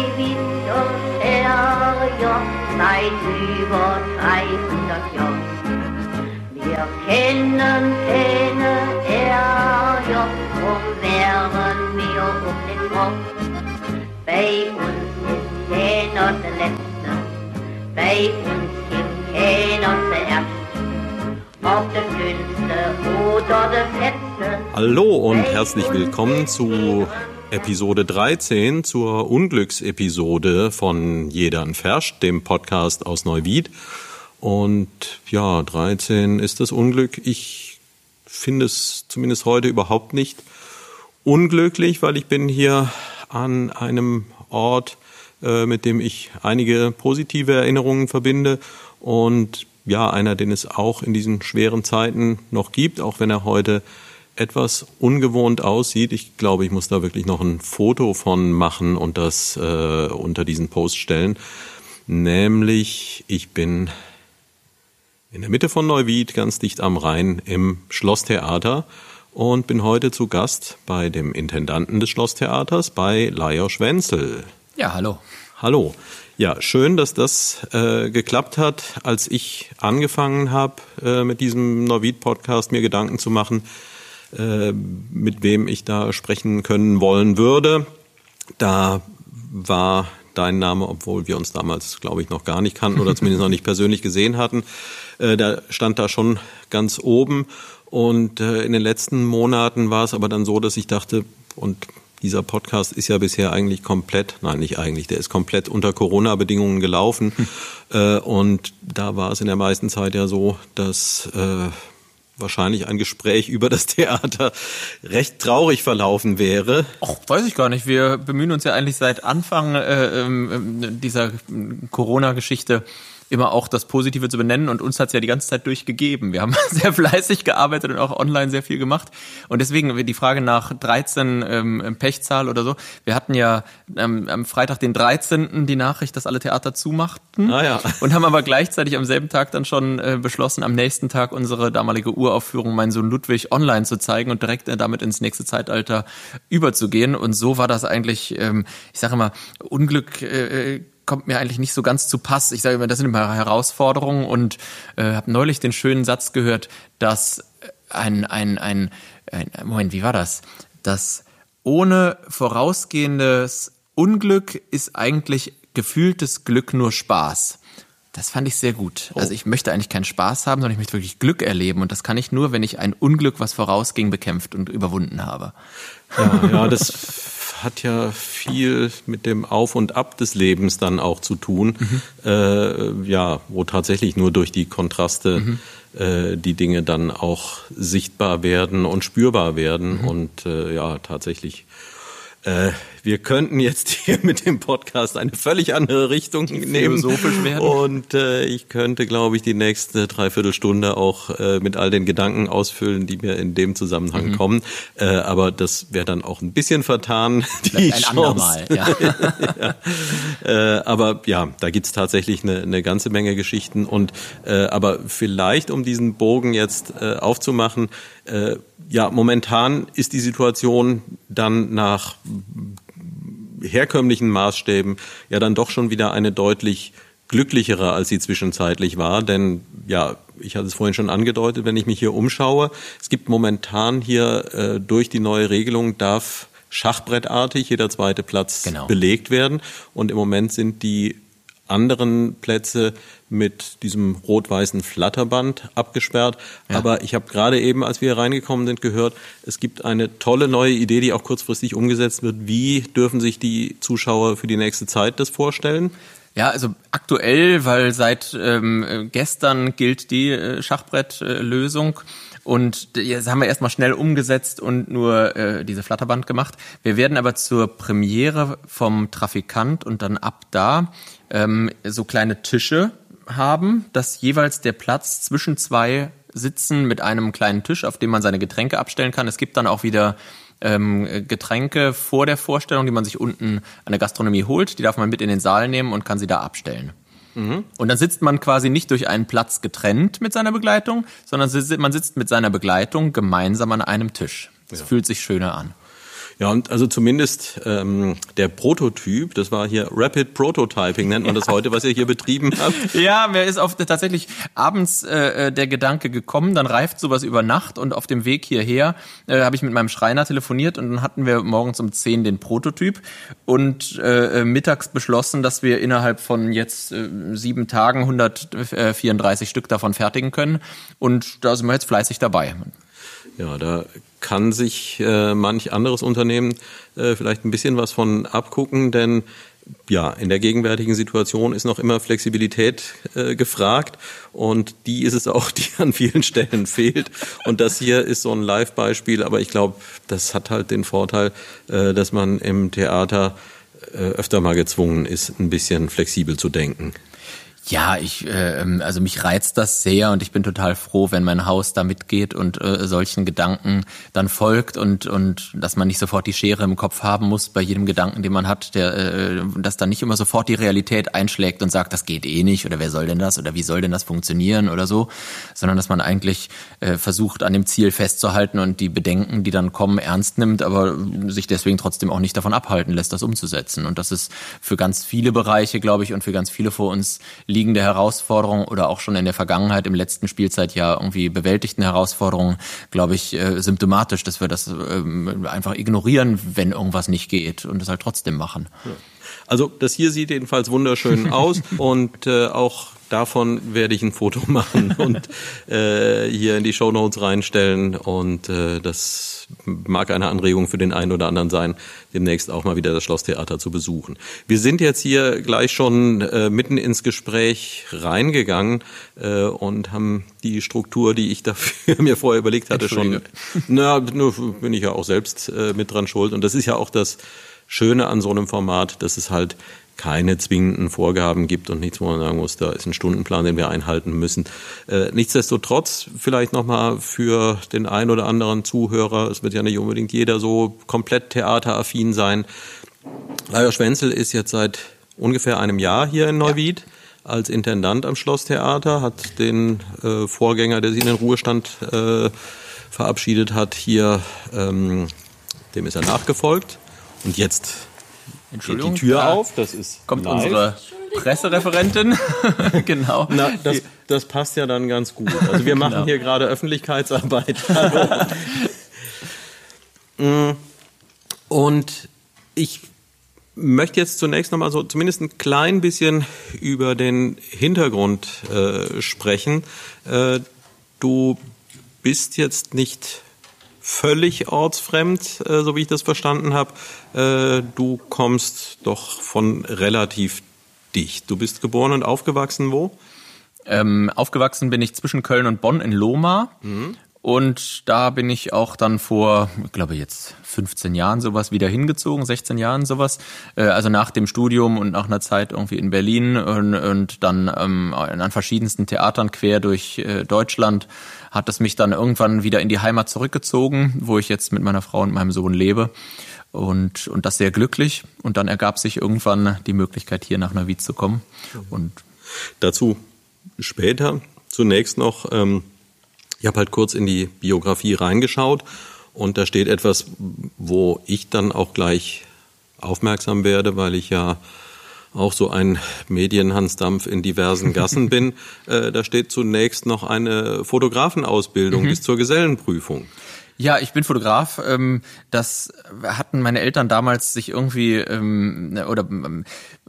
Neuwied und Herjord seit über 300 Jahren. Wir kennen keine Herjord, drum wären wir um den Kopf. Bei uns ist keiner der Letzte, bei uns gibt keiner zuerst. Ob der Dünnste oder der Fetzte. Hallo und herzlich willkommen zu Episode 13, zur Unglücksepisode von Jedern Ferscht, dem Podcast aus Neuwied. Und ja, 13 ist das Unglück. Ich finde es zumindest heute überhaupt nicht unglücklich, weil ich bin hier an einem Ort, äh, mit dem ich einige positive Erinnerungen verbinde und ja, einer, den es auch in diesen schweren Zeiten noch gibt, auch wenn er heute etwas ungewohnt aussieht. Ich glaube, ich muss da wirklich noch ein Foto von machen und das äh, unter diesen Post stellen. Nämlich, ich bin in der Mitte von Neuwied, ganz dicht am Rhein, im Schlosstheater und bin heute zu Gast bei dem Intendanten des Schlosstheaters, bei Lajos Wenzel. Ja, hallo. Hallo. Ja, schön, dass das äh, geklappt hat. Als ich angefangen habe, äh, mit diesem Neuwied-Podcast mir Gedanken zu machen, mit wem ich da sprechen können wollen würde, da war dein Name, obwohl wir uns damals, glaube ich, noch gar nicht kannten oder zumindest noch nicht persönlich gesehen hatten, äh, da stand da schon ganz oben. Und äh, in den letzten Monaten war es aber dann so, dass ich dachte, und dieser Podcast ist ja bisher eigentlich komplett, nein, nicht eigentlich, der ist komplett unter Corona-Bedingungen gelaufen. Hm. und da war es in der meisten Zeit ja so, dass äh, wahrscheinlich ein Gespräch über das Theater recht traurig verlaufen wäre. Ach, weiß ich gar nicht. Wir bemühen uns ja eigentlich seit Anfang äh, äh, dieser Corona-Geschichte immer auch das Positive zu benennen und uns hat's ja die ganze Zeit durchgegeben. Wir haben sehr fleißig gearbeitet und auch online sehr viel gemacht und deswegen die Frage nach 13 ähm, Pechzahl oder so. Wir hatten ja ähm, am Freitag den 13. die Nachricht, dass alle Theater zumachten ah, ja. und haben aber gleichzeitig am selben Tag dann schon äh, beschlossen, am nächsten Tag unsere damalige Uraufführung Mein Sohn Ludwig online zu zeigen und direkt äh, damit ins nächste Zeitalter überzugehen und so war das eigentlich, ähm, ich sage immer, Unglück äh, kommt mir eigentlich nicht so ganz zu Pass. Ich sage immer, das sind immer Herausforderungen und äh, habe neulich den schönen Satz gehört, dass ein, ein, ein, ein Moment, wie war das? Dass ohne vorausgehendes Unglück ist eigentlich gefühltes Glück nur Spaß. Das fand ich sehr gut. Oh. Also ich möchte eigentlich keinen Spaß haben, sondern ich möchte wirklich Glück erleben. Und das kann ich nur, wenn ich ein Unglück, was vorausging, bekämpft und überwunden habe. Ja, ja das hat ja viel mit dem Auf und Ab des Lebens dann auch zu tun. Mhm. Äh, ja, wo tatsächlich nur durch die Kontraste mhm. äh, die Dinge dann auch sichtbar werden und spürbar werden. Mhm. Und äh, ja, tatsächlich äh, wir könnten jetzt hier mit dem Podcast eine völlig andere Richtung nehmen. Werden. Und äh, ich könnte, glaube ich, die nächste Dreiviertelstunde auch äh, mit all den Gedanken ausfüllen, die mir in dem Zusammenhang mhm. kommen. Äh, aber das wäre dann auch ein bisschen vertan. Die ein Chance. andermal, ja. ja. Äh, aber ja, da gibt's tatsächlich eine, eine ganze Menge Geschichten. Und äh, aber vielleicht, um diesen Bogen jetzt äh, aufzumachen, äh, ja, momentan ist die Situation dann nach herkömmlichen Maßstäben ja dann doch schon wieder eine deutlich glücklichere, als sie zwischenzeitlich war. Denn ja, ich hatte es vorhin schon angedeutet, wenn ich mich hier umschaue, es gibt momentan hier äh, durch die neue Regelung darf schachbrettartig jeder zweite Platz genau. belegt werden. Und im Moment sind die anderen Plätze mit diesem rot-weißen Flatterband abgesperrt. Ja. Aber ich habe gerade eben, als wir reingekommen sind, gehört, es gibt eine tolle neue Idee, die auch kurzfristig umgesetzt wird. Wie dürfen sich die Zuschauer für die nächste Zeit das vorstellen? Ja, also aktuell, weil seit ähm, gestern gilt die äh, Schachbrettlösung. Und jetzt haben wir erstmal schnell umgesetzt und nur äh, diese Flatterband gemacht. Wir werden aber zur Premiere vom Trafikant und dann ab da ähm, so kleine Tische haben, dass jeweils der Platz zwischen zwei Sitzen mit einem kleinen Tisch, auf dem man seine Getränke abstellen kann. Es gibt dann auch wieder ähm, Getränke vor der Vorstellung, die man sich unten an der Gastronomie holt. Die darf man mit in den Saal nehmen und kann sie da abstellen. Mhm. Und dann sitzt man quasi nicht durch einen Platz getrennt mit seiner Begleitung, sondern man sitzt mit seiner Begleitung gemeinsam an einem Tisch. Das ja. fühlt sich schöner an. Ja, und also zumindest ähm, der Prototyp, das war hier Rapid Prototyping, nennt man das heute, was ihr hier betrieben habt. Ja, mir ist auf tatsächlich abends äh, äh, der Gedanke gekommen, dann reift sowas über Nacht und auf dem Weg hierher äh, habe ich mit meinem Schreiner telefoniert und dann hatten wir morgens um 10 den Prototyp und äh, äh, mittags beschlossen, dass wir innerhalb von jetzt äh, sieben Tagen 134 Stück davon fertigen können und da sind wir jetzt fleißig dabei. Ja, da kann sich äh, manch anderes Unternehmen äh, vielleicht ein bisschen was von abgucken, denn ja, in der gegenwärtigen Situation ist noch immer Flexibilität äh, gefragt und die ist es auch, die an vielen Stellen fehlt. Und das hier ist so ein Live-Beispiel, aber ich glaube, das hat halt den Vorteil, äh, dass man im Theater äh, öfter mal gezwungen ist, ein bisschen flexibel zu denken. Ja, ich, äh, also mich reizt das sehr und ich bin total froh, wenn mein Haus da mitgeht und äh, solchen Gedanken dann folgt und und dass man nicht sofort die Schere im Kopf haben muss bei jedem Gedanken, den man hat, der äh, dass dann nicht immer sofort die Realität einschlägt und sagt, das geht eh nicht oder wer soll denn das oder wie soll denn das funktionieren oder so, sondern dass man eigentlich äh, versucht an dem Ziel festzuhalten und die Bedenken, die dann kommen, ernst nimmt, aber sich deswegen trotzdem auch nicht davon abhalten lässt, das umzusetzen. Und das ist für ganz viele Bereiche, glaube ich, und für ganz viele vor uns liegende Herausforderungen oder auch schon in der Vergangenheit im letzten Spielzeitjahr irgendwie bewältigten Herausforderungen, glaube ich, äh, symptomatisch, dass wir das äh, einfach ignorieren, wenn irgendwas nicht geht und es halt trotzdem machen. Also das hier sieht jedenfalls wunderschön aus und äh, auch davon werde ich ein Foto machen und äh, hier in die Show Notes reinstellen und äh, das mag eine Anregung für den einen oder anderen sein, demnächst auch mal wieder das Schlosstheater zu besuchen. Wir sind jetzt hier gleich schon äh, mitten ins Gespräch reingegangen äh, und haben die Struktur, die ich dafür mir vorher überlegt hatte, schon. Na, nur bin ich ja auch selbst äh, mit dran schuld und das ist ja auch das Schöne an so einem Format, dass es halt keine zwingenden Vorgaben gibt und nichts, wo man sagen muss, da ist ein Stundenplan, den wir einhalten müssen. Äh, nichtsdestotrotz vielleicht nochmal für den einen oder anderen Zuhörer, es wird ja nicht unbedingt jeder so komplett theateraffin sein. Lajos Schwenzel ist jetzt seit ungefähr einem Jahr hier in Neuwied. Ja als Intendant am Schlosstheater, hat den äh, Vorgänger, der sich in den Ruhestand äh, verabschiedet hat, hier, ähm, dem ist er nachgefolgt. Und jetzt Entschuldigung, geht die Tür da auf. Das ist kommt live. unsere Pressereferentin. genau. Na, das, das passt ja dann ganz gut. Also wir machen genau. hier gerade Öffentlichkeitsarbeit. Mm. Und ich möchte jetzt zunächst nochmal so zumindest ein klein bisschen über den Hintergrund äh, sprechen. Äh, du bist jetzt nicht völlig ortsfremd, äh, so wie ich das verstanden habe. Äh, du kommst doch von relativ dicht. Du bist geboren und aufgewachsen wo? Ähm, aufgewachsen bin ich zwischen Köln und Bonn in Lohmar. Mhm. Und da bin ich auch dann vor, ich glaube jetzt 15 Jahren sowas wieder hingezogen, 16 Jahren sowas. Äh, also nach dem Studium und nach einer Zeit irgendwie in Berlin und, und dann ähm, an verschiedensten Theatern quer durch äh, Deutschland hat es mich dann irgendwann wieder in die Heimat zurückgezogen, wo ich jetzt mit meiner Frau und meinem Sohn lebe. Und, und das sehr glücklich. Und dann ergab sich irgendwann die Möglichkeit, hier nach Neuwied zu kommen. Und Dazu später. Zunächst noch, ähm ich habe halt kurz in die Biografie reingeschaut und da steht etwas, wo ich dann auch gleich aufmerksam werde, weil ich ja auch so ein Medienhansdampf in diversen Gassen bin. Äh, da steht zunächst noch eine Fotografenausbildung mhm. bis zur Gesellenprüfung. Ja, ich bin Fotograf. Ähm, das hatten meine Eltern damals sich irgendwie ähm, oder ähm,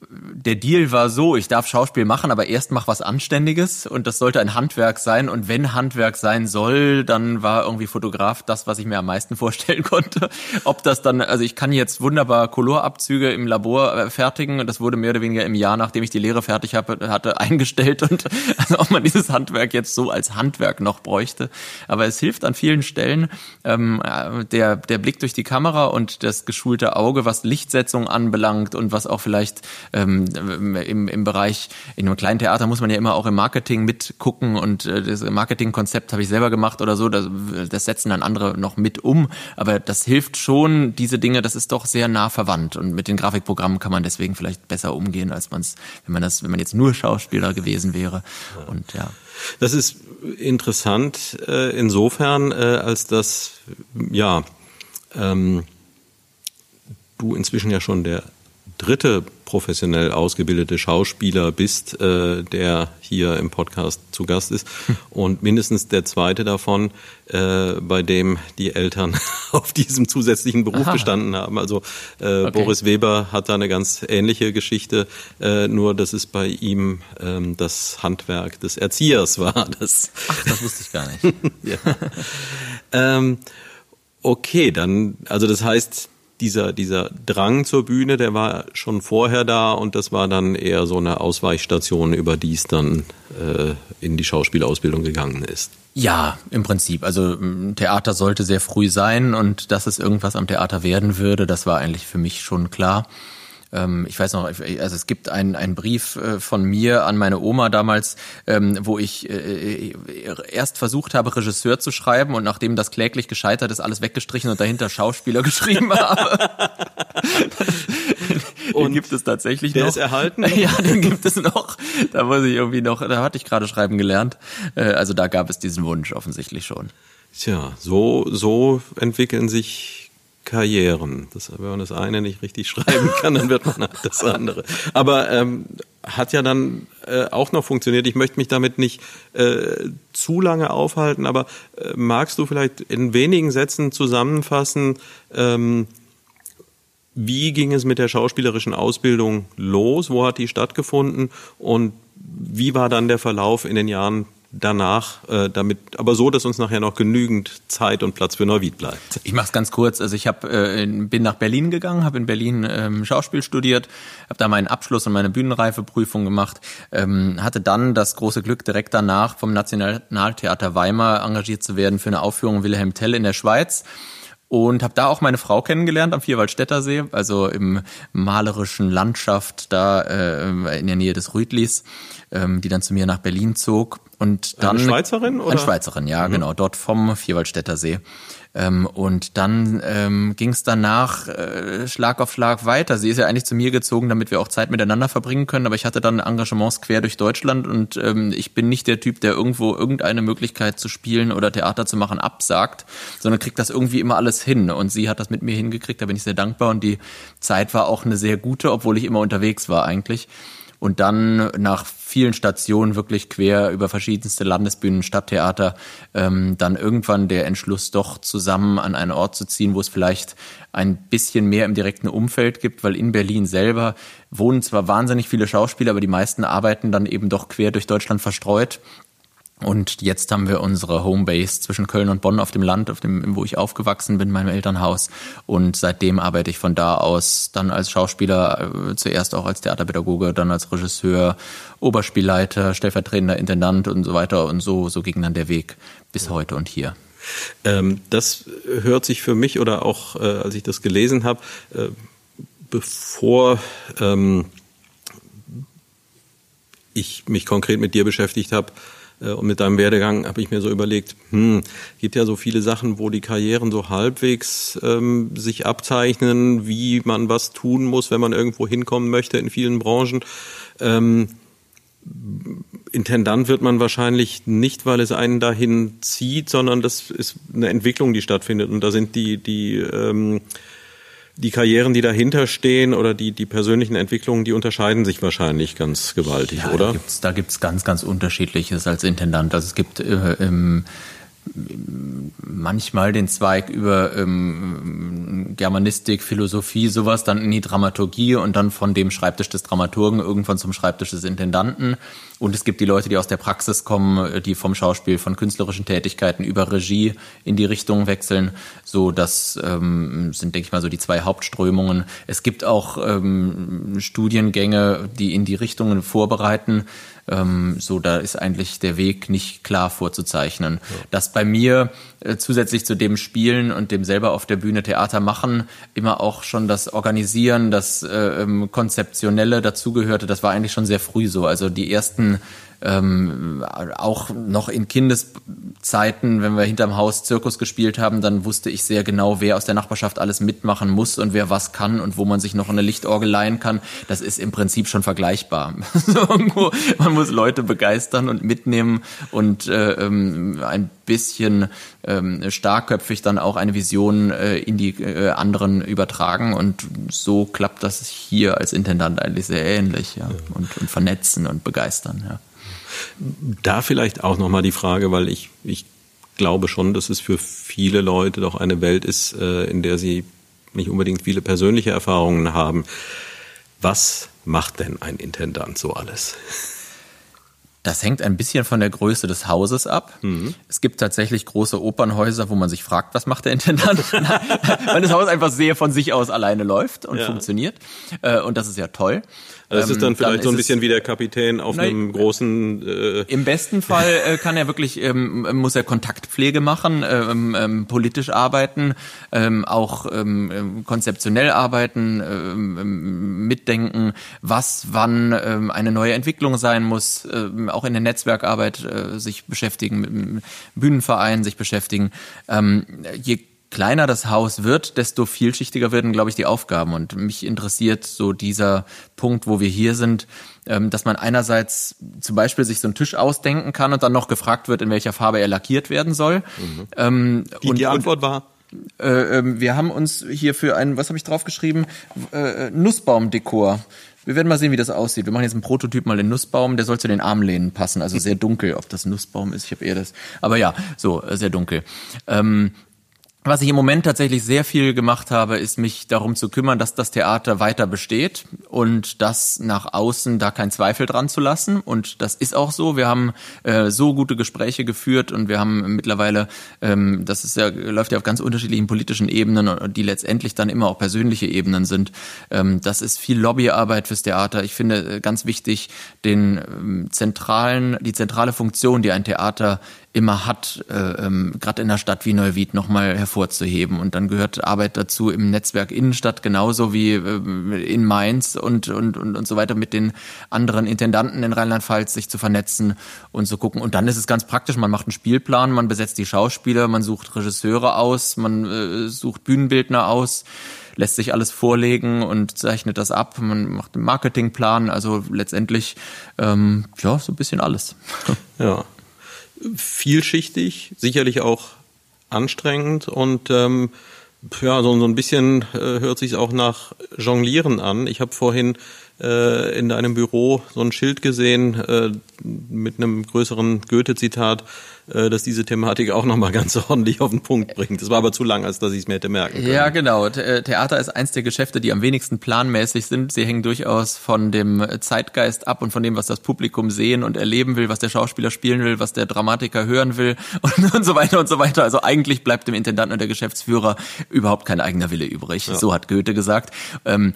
der Deal war so, ich darf Schauspiel machen, aber erst mach was Anständiges und das sollte ein Handwerk sein und wenn Handwerk sein soll, dann war irgendwie Fotograf das, was ich mir am meisten vorstellen konnte. Ob das dann, also ich kann jetzt wunderbar Colorabzüge im Labor äh, fertigen und das wurde mehr oder weniger im Jahr, nachdem ich die Lehre fertig habe, hatte, eingestellt und also ob man dieses Handwerk jetzt so als Handwerk noch bräuchte. Aber es hilft an vielen Stellen ähm, äh, der, der Blick durch die Kamera und das geschulte Auge, was Lichtsetzung anbelangt und was auch vielleicht ähm, im, im Bereich, in einem kleinen Theater muss man ja immer auch im Marketing mitgucken und äh, das Marketingkonzept habe ich selber gemacht oder so, das, das setzen dann andere noch mit um, aber das hilft schon, diese Dinge, das ist doch sehr nah verwandt. Und mit den Grafikprogrammen kann man deswegen vielleicht besser umgehen, als man es, wenn man das, wenn man jetzt nur Schauspieler gewesen wäre. Und ja. Das ist interessant äh, insofern, äh, als dass ja ähm, du inzwischen ja schon der dritte professionell ausgebildete Schauspieler bist, äh, der hier im Podcast zu Gast ist und mindestens der zweite davon, äh, bei dem die Eltern auf diesem zusätzlichen Beruf Aha. bestanden haben. Also äh, okay. Boris Weber hat da eine ganz ähnliche Geschichte, äh, nur dass es bei ihm ähm, das Handwerk des Erziehers war. Das Ach, das wusste ich gar nicht. ja. ähm, okay, dann, also das heißt, dieser, dieser Drang zur Bühne, der war schon vorher da und das war dann eher so eine Ausweichstation, über die es dann äh, in die Schauspielausbildung gegangen ist. Ja, im Prinzip. Also Theater sollte sehr früh sein und dass es irgendwas am Theater werden würde, das war eigentlich für mich schon klar ähm, ich weiß noch, also es gibt einen, einen Brief äh, von mir an meine Oma damals, ähm, wo ich äh, erst versucht habe, Regisseur zu schreiben und nachdem das kläglich gescheitert ist, alles weggestrichen und dahinter Schauspieler geschrieben habe. und den gibt es tatsächlich der noch. ist erhalten? Ja, den gibt es noch. Da muss ich irgendwie noch, da hatte ich gerade schreiben gelernt. Äh, also da gab es diesen Wunsch offensichtlich schon. Tja, so, so entwickeln sich Karrieren. Das, wenn man das eine nicht richtig schreiben kann, dann wird man halt das andere. Aber ähm, hat ja dann äh, auch noch funktioniert. Ich möchte mich damit nicht äh, zu lange aufhalten, aber äh, magst du vielleicht in wenigen Sätzen zusammenfassen, ähm, wie ging es mit der schauspielerischen Ausbildung los? Wo hat die stattgefunden? Und wie war dann der Verlauf in den Jahren danach, äh, damit, aber so, dass uns nachher noch genügend Zeit und Platz für Neuwied bleibt. Ich mache es ganz kurz. Also ich hab, äh, bin nach Berlin gegangen, habe in Berlin ähm, Schauspiel studiert, habe da meinen Abschluss und meine Bühnenreifeprüfung gemacht, ähm, hatte dann das große Glück, direkt danach vom Nationaltheater Weimar engagiert zu werden für eine Aufführung Wilhelm Tell in der Schweiz und habe da auch meine Frau kennengelernt am Vierwaldstätter See, also im malerischen Landschaft da äh, in der Nähe des Rüdlis, ähm, die dann zu mir nach Berlin zog und dann eine Schweizerin oder eine Schweizerin, ja mhm. genau, dort vom Vierwaldstätter See. Ähm, und dann ähm, ging es danach äh, Schlag auf Schlag weiter. Sie ist ja eigentlich zu mir gezogen, damit wir auch Zeit miteinander verbringen können. Aber ich hatte dann Engagements quer durch Deutschland und ähm, ich bin nicht der Typ, der irgendwo irgendeine Möglichkeit zu spielen oder Theater zu machen absagt, sondern kriegt das irgendwie immer alles hin. Und sie hat das mit mir hingekriegt. Da bin ich sehr dankbar. Und die Zeit war auch eine sehr gute, obwohl ich immer unterwegs war eigentlich und dann nach vielen Stationen wirklich quer über verschiedenste Landesbühnen, Stadttheater, ähm, dann irgendwann der Entschluss doch zusammen an einen Ort zu ziehen, wo es vielleicht ein bisschen mehr im direkten Umfeld gibt, weil in Berlin selber wohnen zwar wahnsinnig viele Schauspieler, aber die meisten arbeiten dann eben doch quer durch Deutschland verstreut und jetzt haben wir unsere Homebase zwischen Köln und Bonn auf dem Land, auf dem, wo ich aufgewachsen bin, meinem Elternhaus. Und seitdem arbeite ich von da aus dann als Schauspieler, äh, zuerst auch als Theaterpädagoge, dann als Regisseur, Oberspielleiter, stellvertretender Intendant und so weiter. Und so, so ging dann der Weg bis heute und hier. Ähm, das hört sich für mich oder auch, äh, als ich das gelesen habe, äh, bevor ähm, ich mich konkret mit dir beschäftigt habe, und mit deinem Werdegang habe ich mir so überlegt, hm, gibt ja so viele Sachen, wo die Karrieren so halbwegs ähm, sich abzeichnen, wie man was tun muss, wenn man irgendwo hinkommen möchte in vielen Branchen. Ähm, Intendant wird man wahrscheinlich nicht, weil es einen dahin zieht, sondern das ist eine Entwicklung, die stattfindet. Und da sind die, die ähm, die Karrieren, die dahinter stehen oder die, die persönlichen Entwicklungen, die unterscheiden sich wahrscheinlich ganz gewaltig, ja, oder? Da gibt's, da gibt's ganz, ganz unterschiedliches als Intendant. Also es gibt äh, im manchmal den Zweig über ähm, Germanistik, Philosophie, sowas, dann in die Dramaturgie und dann von dem Schreibtisch des Dramaturgen irgendwann zum Schreibtisch des Intendanten. Und es gibt die Leute, die aus der Praxis kommen, die vom Schauspiel, von künstlerischen Tätigkeiten über Regie in die Richtung wechseln. So, das ähm, sind, denke ich mal, so die zwei Hauptströmungen. Es gibt auch ähm, Studiengänge, die in die Richtungen vorbereiten. Ähm, so, da ist eigentlich der Weg nicht klar vorzuzeichnen. Ja. Dass bei mir äh, zusätzlich zu dem Spielen und dem selber auf der Bühne Theater machen immer auch schon das Organisieren, das äh, ähm, Konzeptionelle dazugehörte, das war eigentlich schon sehr früh so. Also die ersten ähm, auch noch in Kindeszeiten, wenn wir hinterm Haus Zirkus gespielt haben, dann wusste ich sehr genau, wer aus der Nachbarschaft alles mitmachen muss und wer was kann und wo man sich noch eine Lichtorgel leihen kann. Das ist im Prinzip schon vergleichbar. man muss Leute begeistern und mitnehmen und äh, ähm, ein bisschen ähm, starkköpfig dann auch eine Vision äh, in die äh, anderen übertragen und so klappt das hier als Intendant eigentlich sehr ähnlich ja. Und, und vernetzen und begeistern. Ja. Da vielleicht auch nochmal die Frage, weil ich, ich glaube schon, dass es für viele Leute doch eine Welt ist, äh, in der sie nicht unbedingt viele persönliche Erfahrungen haben. Was macht denn ein Intendant so alles? Das hängt ein bisschen von der Größe des Hauses ab. Mhm. Es gibt tatsächlich große Opernhäuser, wo man sich fragt, was macht der Intendant? Weil das Haus einfach sehr von sich aus alleine läuft und ja. funktioniert. Äh, und das ist ja toll. Das ist dann ähm, vielleicht dann so ein bisschen wie der Kapitän auf na, einem großen. Äh Im besten Fall äh, kann er wirklich, ähm, muss er Kontaktpflege machen, ähm, ähm, politisch arbeiten, ähm, auch ähm, konzeptionell arbeiten, ähm, mitdenken, was wann ähm, eine neue Entwicklung sein muss, ähm, auch in der Netzwerkarbeit äh, sich beschäftigen, mit dem Bühnenverein sich beschäftigen. Ähm, je kleiner das Haus wird, desto vielschichtiger werden, glaube ich, die Aufgaben. Und mich interessiert so dieser Punkt, wo wir hier sind, ähm, dass man einerseits zum Beispiel sich so einen Tisch ausdenken kann und dann noch gefragt wird, in welcher Farbe er lackiert werden soll. Mhm. Ähm, die, und, die Antwort war? Äh, ähm, wir haben uns hier für einen, was habe ich draufgeschrieben? Äh, Nussbaumdekor. Wir werden mal sehen, wie das aussieht. Wir machen jetzt einen Prototyp mal in Nussbaum, der soll zu den Armlehnen passen, also sehr dunkel, ob das Nussbaum ist, ich habe eher das. Aber ja, so, sehr dunkel. Ähm, was ich im Moment tatsächlich sehr viel gemacht habe, ist mich darum zu kümmern, dass das Theater weiter besteht und das nach außen da kein Zweifel dran zu lassen. Und das ist auch so. Wir haben äh, so gute Gespräche geführt und wir haben mittlerweile, ähm, das ist ja, läuft ja auf ganz unterschiedlichen politischen Ebenen, die letztendlich dann immer auch persönliche Ebenen sind. Ähm, das ist viel Lobbyarbeit fürs Theater. Ich finde äh, ganz wichtig, den ähm, zentralen, die zentrale Funktion, die ein Theater immer hat, äh, ähm, gerade in einer Stadt wie Neuwied nochmal hervorzuheben. Und dann gehört Arbeit dazu im Netzwerk Innenstadt genauso wie äh, in Mainz und, und, und, und so weiter mit den anderen Intendanten in Rheinland-Pfalz sich zu vernetzen und zu gucken. Und dann ist es ganz praktisch, man macht einen Spielplan, man besetzt die Schauspieler, man sucht Regisseure aus, man äh, sucht Bühnenbildner aus lässt sich alles vorlegen und zeichnet das ab. Man macht einen Marketingplan, also letztendlich ähm, ja so ein bisschen alles. Ja, vielschichtig, sicherlich auch anstrengend und ähm, ja, so, so ein bisschen äh, hört sich auch nach Jonglieren an. Ich habe vorhin äh, in deinem Büro so ein Schild gesehen äh, mit einem größeren Goethe-Zitat dass diese Thematik auch nochmal ganz ordentlich auf den Punkt bringt. Das war aber zu lang, als dass ich es mir hätte merken können. Ja, genau. Äh, Theater ist eins der Geschäfte, die am wenigsten planmäßig sind. Sie hängen durchaus von dem Zeitgeist ab und von dem, was das Publikum sehen und erleben will, was der Schauspieler spielen will, was der Dramatiker hören will und, und so weiter und so weiter. Also eigentlich bleibt dem Intendanten und der Geschäftsführer überhaupt kein eigener Wille übrig. Ja. So hat Goethe gesagt. Ähm,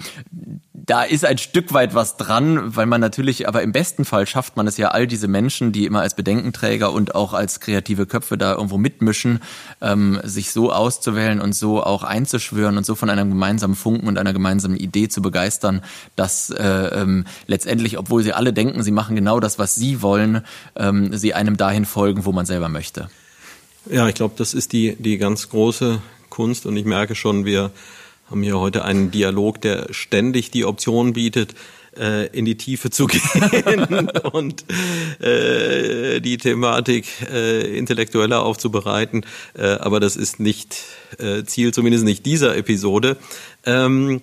da ist ein Stück weit was dran, weil man natürlich, aber im besten Fall schafft man es ja, all diese Menschen, die immer als Bedenkenträger und auch als kreative Köpfe da irgendwo mitmischen, ähm, sich so auszuwählen und so auch einzuschwören und so von einem gemeinsamen Funken und einer gemeinsamen Idee zu begeistern, dass äh, ähm, letztendlich, obwohl sie alle denken, sie machen genau das, was sie wollen, ähm, sie einem dahin folgen, wo man selber möchte. Ja, ich glaube, das ist die, die ganz große Kunst und ich merke schon, wir haben hier heute einen Dialog, der ständig die Option bietet, äh, in die Tiefe zu gehen und äh, die Thematik äh, intellektueller aufzubereiten. Äh, aber das ist nicht äh, Ziel, zumindest nicht dieser Episode. Ähm,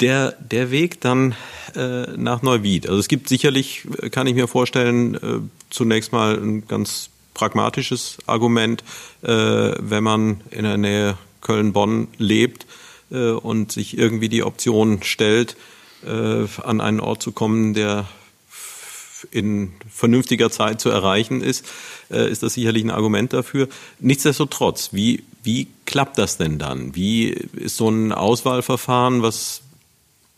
der, der Weg dann äh, nach Neuwied. Also es gibt sicherlich, kann ich mir vorstellen, äh, zunächst mal ein ganz pragmatisches Argument, äh, wenn man in der Nähe Köln-Bonn lebt äh, und sich irgendwie die Option stellt, äh, an einen Ort zu kommen, der in vernünftiger Zeit zu erreichen ist, äh, ist das sicherlich ein Argument dafür. Nichtsdestotrotz, wie, wie klappt das denn dann? Wie ist so ein Auswahlverfahren? Was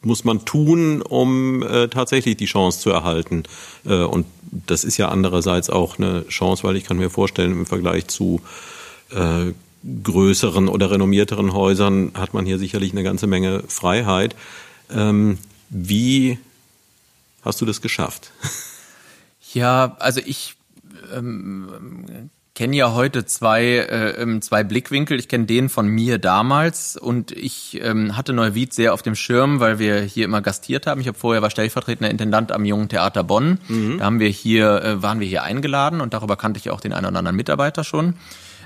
muss man tun, um äh, tatsächlich die Chance zu erhalten? Äh, und das ist ja andererseits auch eine Chance, weil ich kann mir vorstellen, im Vergleich zu äh, größeren oder renommierteren Häusern hat man hier sicherlich eine ganze Menge Freiheit. Ähm, wie hast du das geschafft? Ja, also ich ähm, kenne ja heute zwei, äh, ähm, zwei Blickwinkel. Ich kenne den von mir damals und ich ähm, hatte Neuwied sehr auf dem Schirm, weil wir hier immer gastiert haben. Ich habe vorher war stellvertretender Intendant am Jungen Theater Bonn. Mhm. Da haben wir hier, äh, waren wir hier eingeladen und darüber kannte ich auch den einen oder anderen Mitarbeiter schon.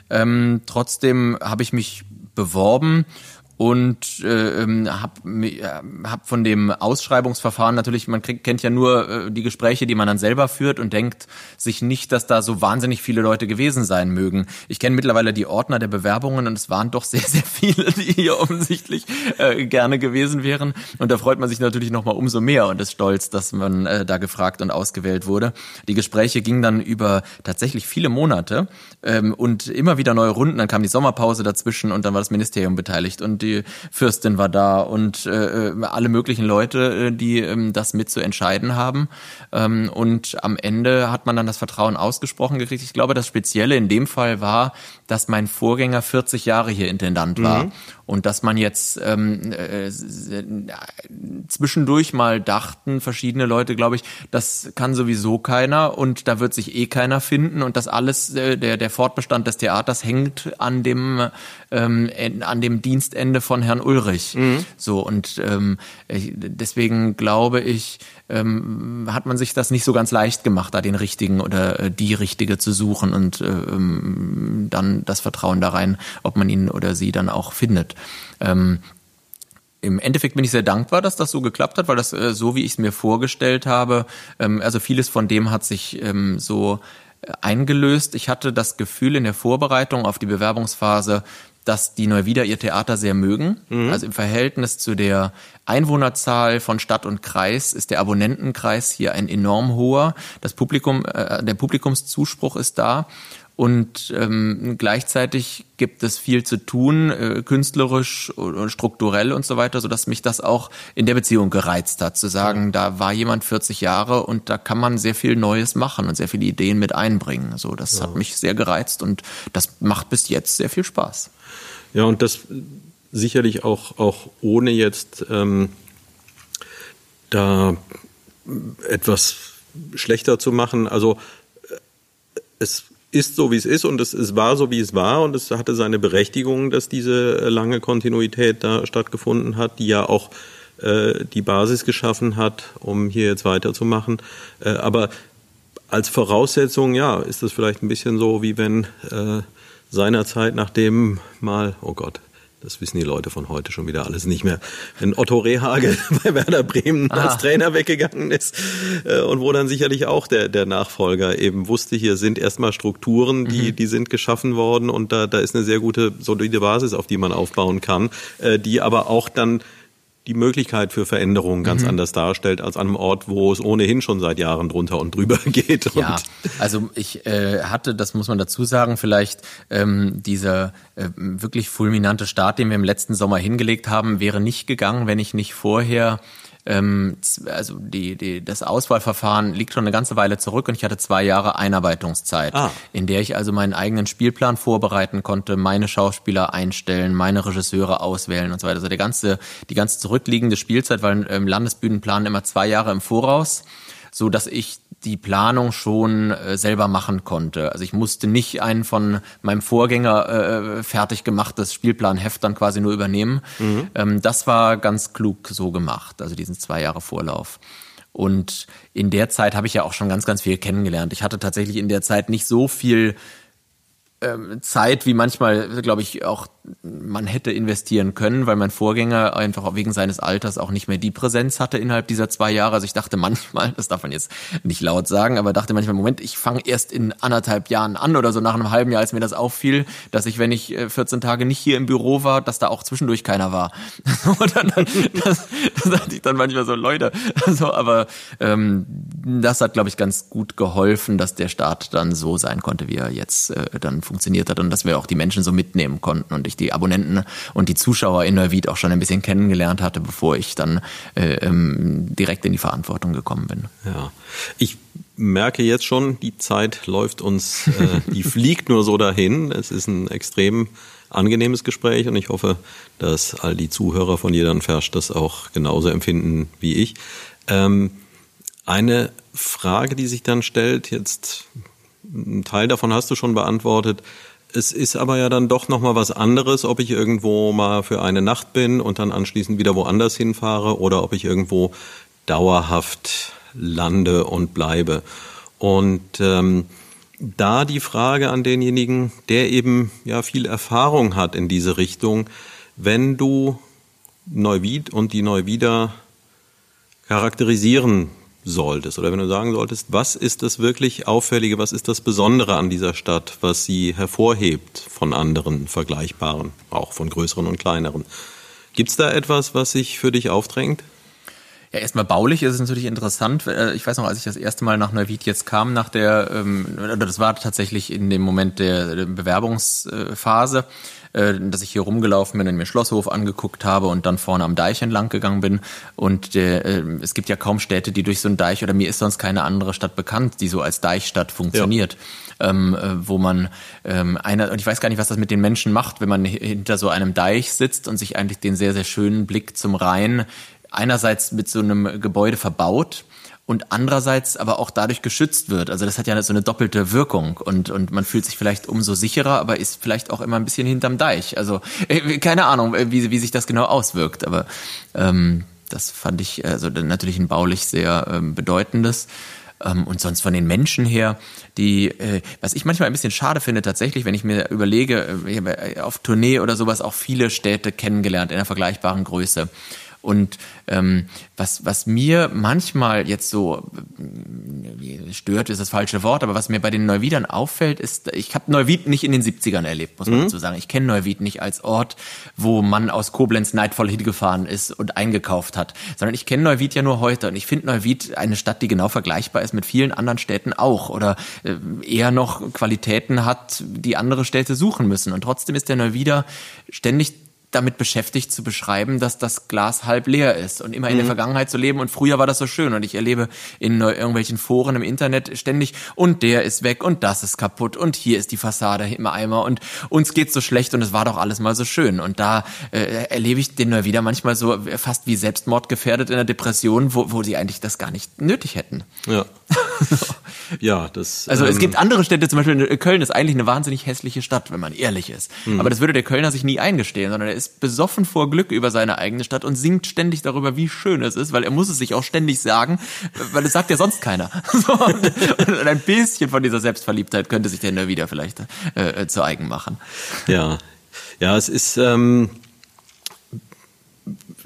Ähm, trotzdem habe ich mich beworben und äh, ähm, hab, äh, hab von dem Ausschreibungsverfahren natürlich, man krieg, kennt ja nur äh, die Gespräche, die man dann selber führt und denkt sich nicht, dass da so wahnsinnig viele Leute gewesen sein mögen. Ich kenne mittlerweile die Ordner der Bewerbungen und es waren doch sehr, sehr viele, die hier offensichtlich äh, gerne gewesen wären. Und da freut man sich natürlich nochmal umso mehr und ist stolz, dass man äh, da gefragt und ausgewählt wurde. Die Gespräche gingen dann über tatsächlich viele Monate ähm, und immer wieder neue Runden. Dann kam die Sommerpause dazwischen und dann war das Ministerium beteiligt und die Fürstin war da und äh, alle möglichen Leute, äh, die ähm, das mit zu entscheiden haben. Ähm, und am Ende hat man dann das Vertrauen ausgesprochen gekriegt. Ich glaube, das Spezielle in dem Fall war, dass mein Vorgänger 40 Jahre hier Intendant war mhm. und dass man jetzt ähm, äh, zwischendurch mal dachten, verschiedene Leute, glaube ich, das kann sowieso keiner und da wird sich eh keiner finden und das alles, äh, der, der Fortbestand des Theaters hängt an dem, ähm, an dem Dienstende von Herrn Ulrich. Mhm. So und ähm, deswegen glaube ich, ähm, hat man sich das nicht so ganz leicht gemacht, da den richtigen oder äh, die richtige zu suchen und äh, ähm, dann das Vertrauen da rein, ob man ihn oder sie dann auch findet. Ähm, im Endeffekt bin ich sehr dankbar, dass das so geklappt hat, weil das äh, so, wie ich es mir vorgestellt habe, ähm, also vieles von dem hat sich ähm, so äh, eingelöst. Ich hatte das Gefühl in der Vorbereitung auf die Bewerbungsphase, dass die Neuwieder ihr Theater sehr mögen. Mhm. Also im Verhältnis zu der Einwohnerzahl von Stadt und Kreis ist der Abonnentenkreis hier ein enorm hoher. Das Publikum, äh, der Publikumszuspruch ist da. Und ähm, gleichzeitig gibt es viel zu tun, äh, künstlerisch oder strukturell und so weiter, so dass mich das auch in der Beziehung gereizt hat, zu sagen, da war jemand 40 Jahre und da kann man sehr viel Neues machen und sehr viele Ideen mit einbringen. So, das ja. hat mich sehr gereizt und das macht bis jetzt sehr viel Spaß. Ja, und das sicherlich auch, auch ohne jetzt ähm, da etwas schlechter zu machen. Also äh, es ist so, wie es ist und es, es war so, wie es war und es hatte seine Berechtigung, dass diese lange Kontinuität da stattgefunden hat, die ja auch äh, die Basis geschaffen hat, um hier jetzt weiterzumachen. Äh, aber als Voraussetzung, ja, ist das vielleicht ein bisschen so, wie wenn äh, seinerzeit, nachdem mal, oh Gott, das wissen die Leute von heute schon wieder alles nicht mehr. Wenn Otto Rehagel bei Werder Bremen ah. als Trainer weggegangen ist äh, und wo dann sicherlich auch der, der Nachfolger eben wusste, hier sind erstmal Strukturen, die, mhm. die sind geschaffen worden und da, da ist eine sehr gute, solide Basis, auf die man aufbauen kann, äh, die aber auch dann die Möglichkeit für Veränderungen ganz mhm. anders darstellt als an einem Ort, wo es ohnehin schon seit Jahren drunter und drüber geht. Ja, also ich äh, hatte, das muss man dazu sagen, vielleicht ähm, dieser äh, wirklich fulminante Start, den wir im letzten Sommer hingelegt haben, wäre nicht gegangen, wenn ich nicht vorher ähm, also die, die, das Auswahlverfahren liegt schon eine ganze Weile zurück und ich hatte zwei Jahre Einarbeitungszeit, ah. in der ich also meinen eigenen Spielplan vorbereiten konnte, meine Schauspieler einstellen, meine Regisseure auswählen und so weiter. Also der ganze, die ganze zurückliegende Spielzeit, weil ähm, Landesbühnen planen immer zwei Jahre im Voraus so dass ich die Planung schon äh, selber machen konnte. Also ich musste nicht ein von meinem Vorgänger äh, fertig gemachtes Spielplanheft dann quasi nur übernehmen. Mhm. Ähm, das war ganz klug so gemacht, also diesen zwei Jahre Vorlauf. Und in der Zeit habe ich ja auch schon ganz, ganz viel kennengelernt. Ich hatte tatsächlich in der Zeit nicht so viel ähm, Zeit, wie manchmal, glaube ich, auch man hätte investieren können, weil mein Vorgänger einfach wegen seines Alters auch nicht mehr die Präsenz hatte innerhalb dieser zwei Jahre. Also ich dachte manchmal, das darf man jetzt nicht laut sagen, aber dachte manchmal, Moment, ich fange erst in anderthalb Jahren an oder so nach einem halben Jahr, als mir das auffiel, dass ich, wenn ich 14 äh, Tage nicht hier im Büro war, dass da auch zwischendurch keiner war. Und dann, das, das dachte ich dann manchmal so, Leute, also, aber ähm, das hat, glaube ich, ganz gut geholfen, dass der Start dann so sein konnte, wie er jetzt äh, dann funktioniert hat und dass wir auch die Menschen so mitnehmen konnten und ich die Abonnenten und die Zuschauer in Neuwied auch schon ein bisschen kennengelernt hatte, bevor ich dann äh, ähm, direkt in die Verantwortung gekommen bin. Ja, ich merke jetzt schon, die Zeit läuft uns, äh, die fliegt nur so dahin. Es ist ein extrem angenehmes Gespräch und ich hoffe, dass all die Zuhörer von Jedern Fersch das auch genauso empfinden wie ich. Ähm, eine Frage, die sich dann stellt, jetzt ein Teil davon hast du schon beantwortet. Es ist aber ja dann doch noch mal was anderes, ob ich irgendwo mal für eine Nacht bin und dann anschließend wieder woanders hinfahre oder ob ich irgendwo dauerhaft lande und bleibe. Und ähm, da die Frage an denjenigen, der eben ja viel Erfahrung hat in diese Richtung, wenn du Neuwied und die Neuwieder charakterisieren solltest oder wenn du sagen solltest, was ist das wirklich Auffällige, was ist das Besondere an dieser Stadt, was sie hervorhebt von anderen vergleichbaren, auch von größeren und kleineren. Gibt es da etwas, was sich für dich aufdrängt? Ja, erstmal baulich ist es natürlich interessant. Äh, ich weiß noch, als ich das erste Mal nach Neuwied jetzt kam, nach der, ähm, das war tatsächlich in dem Moment der Bewerbungsphase, äh, dass ich hier rumgelaufen bin und mir Schlosshof angeguckt habe und dann vorne am Deich entlang gegangen bin. Und der, äh, es gibt ja kaum Städte, die durch so einen Deich oder mir ist sonst keine andere Stadt bekannt, die so als Deichstadt funktioniert. Ja. Ähm, wo man ähm, einer und ich weiß gar nicht, was das mit den Menschen macht, wenn man hinter so einem Deich sitzt und sich eigentlich den sehr sehr schönen Blick zum Rhein einerseits mit so einem Gebäude verbaut und andererseits aber auch dadurch geschützt wird. Also das hat ja so eine doppelte Wirkung und, und man fühlt sich vielleicht umso sicherer, aber ist vielleicht auch immer ein bisschen hinterm Deich. Also äh, keine Ahnung, äh, wie, wie sich das genau auswirkt, aber ähm, das fand ich also natürlich ein baulich sehr ähm, bedeutendes. Ähm, und sonst von den Menschen her, die, was ich manchmal ein bisschen schade finde tatsächlich, wenn ich mir überlege, ich auf Tournee oder sowas auch viele Städte kennengelernt in einer vergleichbaren Größe. Und ähm, was, was mir manchmal jetzt so stört, ist das falsche Wort, aber was mir bei den Neuwiedern auffällt, ist, ich habe Neuwied nicht in den 70ern erlebt, muss man mhm. dazu sagen. Ich kenne Neuwied nicht als Ort, wo man aus Koblenz neidvoll hingefahren ist und eingekauft hat, sondern ich kenne Neuwied ja nur heute und ich finde Neuwied eine Stadt, die genau vergleichbar ist mit vielen anderen Städten auch oder äh, eher noch Qualitäten hat, die andere Städte suchen müssen. Und trotzdem ist der Neuwieder ständig damit beschäftigt zu beschreiben, dass das Glas halb leer ist und immer in der mhm. Vergangenheit zu leben und früher war das so schön und ich erlebe in irgendwelchen Foren im Internet ständig und der ist weg und das ist kaputt und hier ist die Fassade im Eimer und uns geht's so schlecht und es war doch alles mal so schön und da äh, erlebe ich den wieder manchmal so fast wie selbstmordgefährdet in der Depression, wo, wo sie eigentlich das gar nicht nötig hätten. Ja. ja, das. Also ähm, es gibt andere Städte, zum Beispiel Köln ist eigentlich eine wahnsinnig hässliche Stadt, wenn man ehrlich ist. Mhm. Aber das würde der Kölner sich nie eingestehen, sondern er ist besoffen vor Glück über seine eigene Stadt und singt ständig darüber, wie schön es ist, weil er muss es sich auch ständig sagen, weil es sagt ja sonst keiner. und, ein bisschen von dieser Selbstverliebtheit könnte sich der Nö wieder vielleicht äh, äh, zu eigen machen. Ja, ja, es ist. Ähm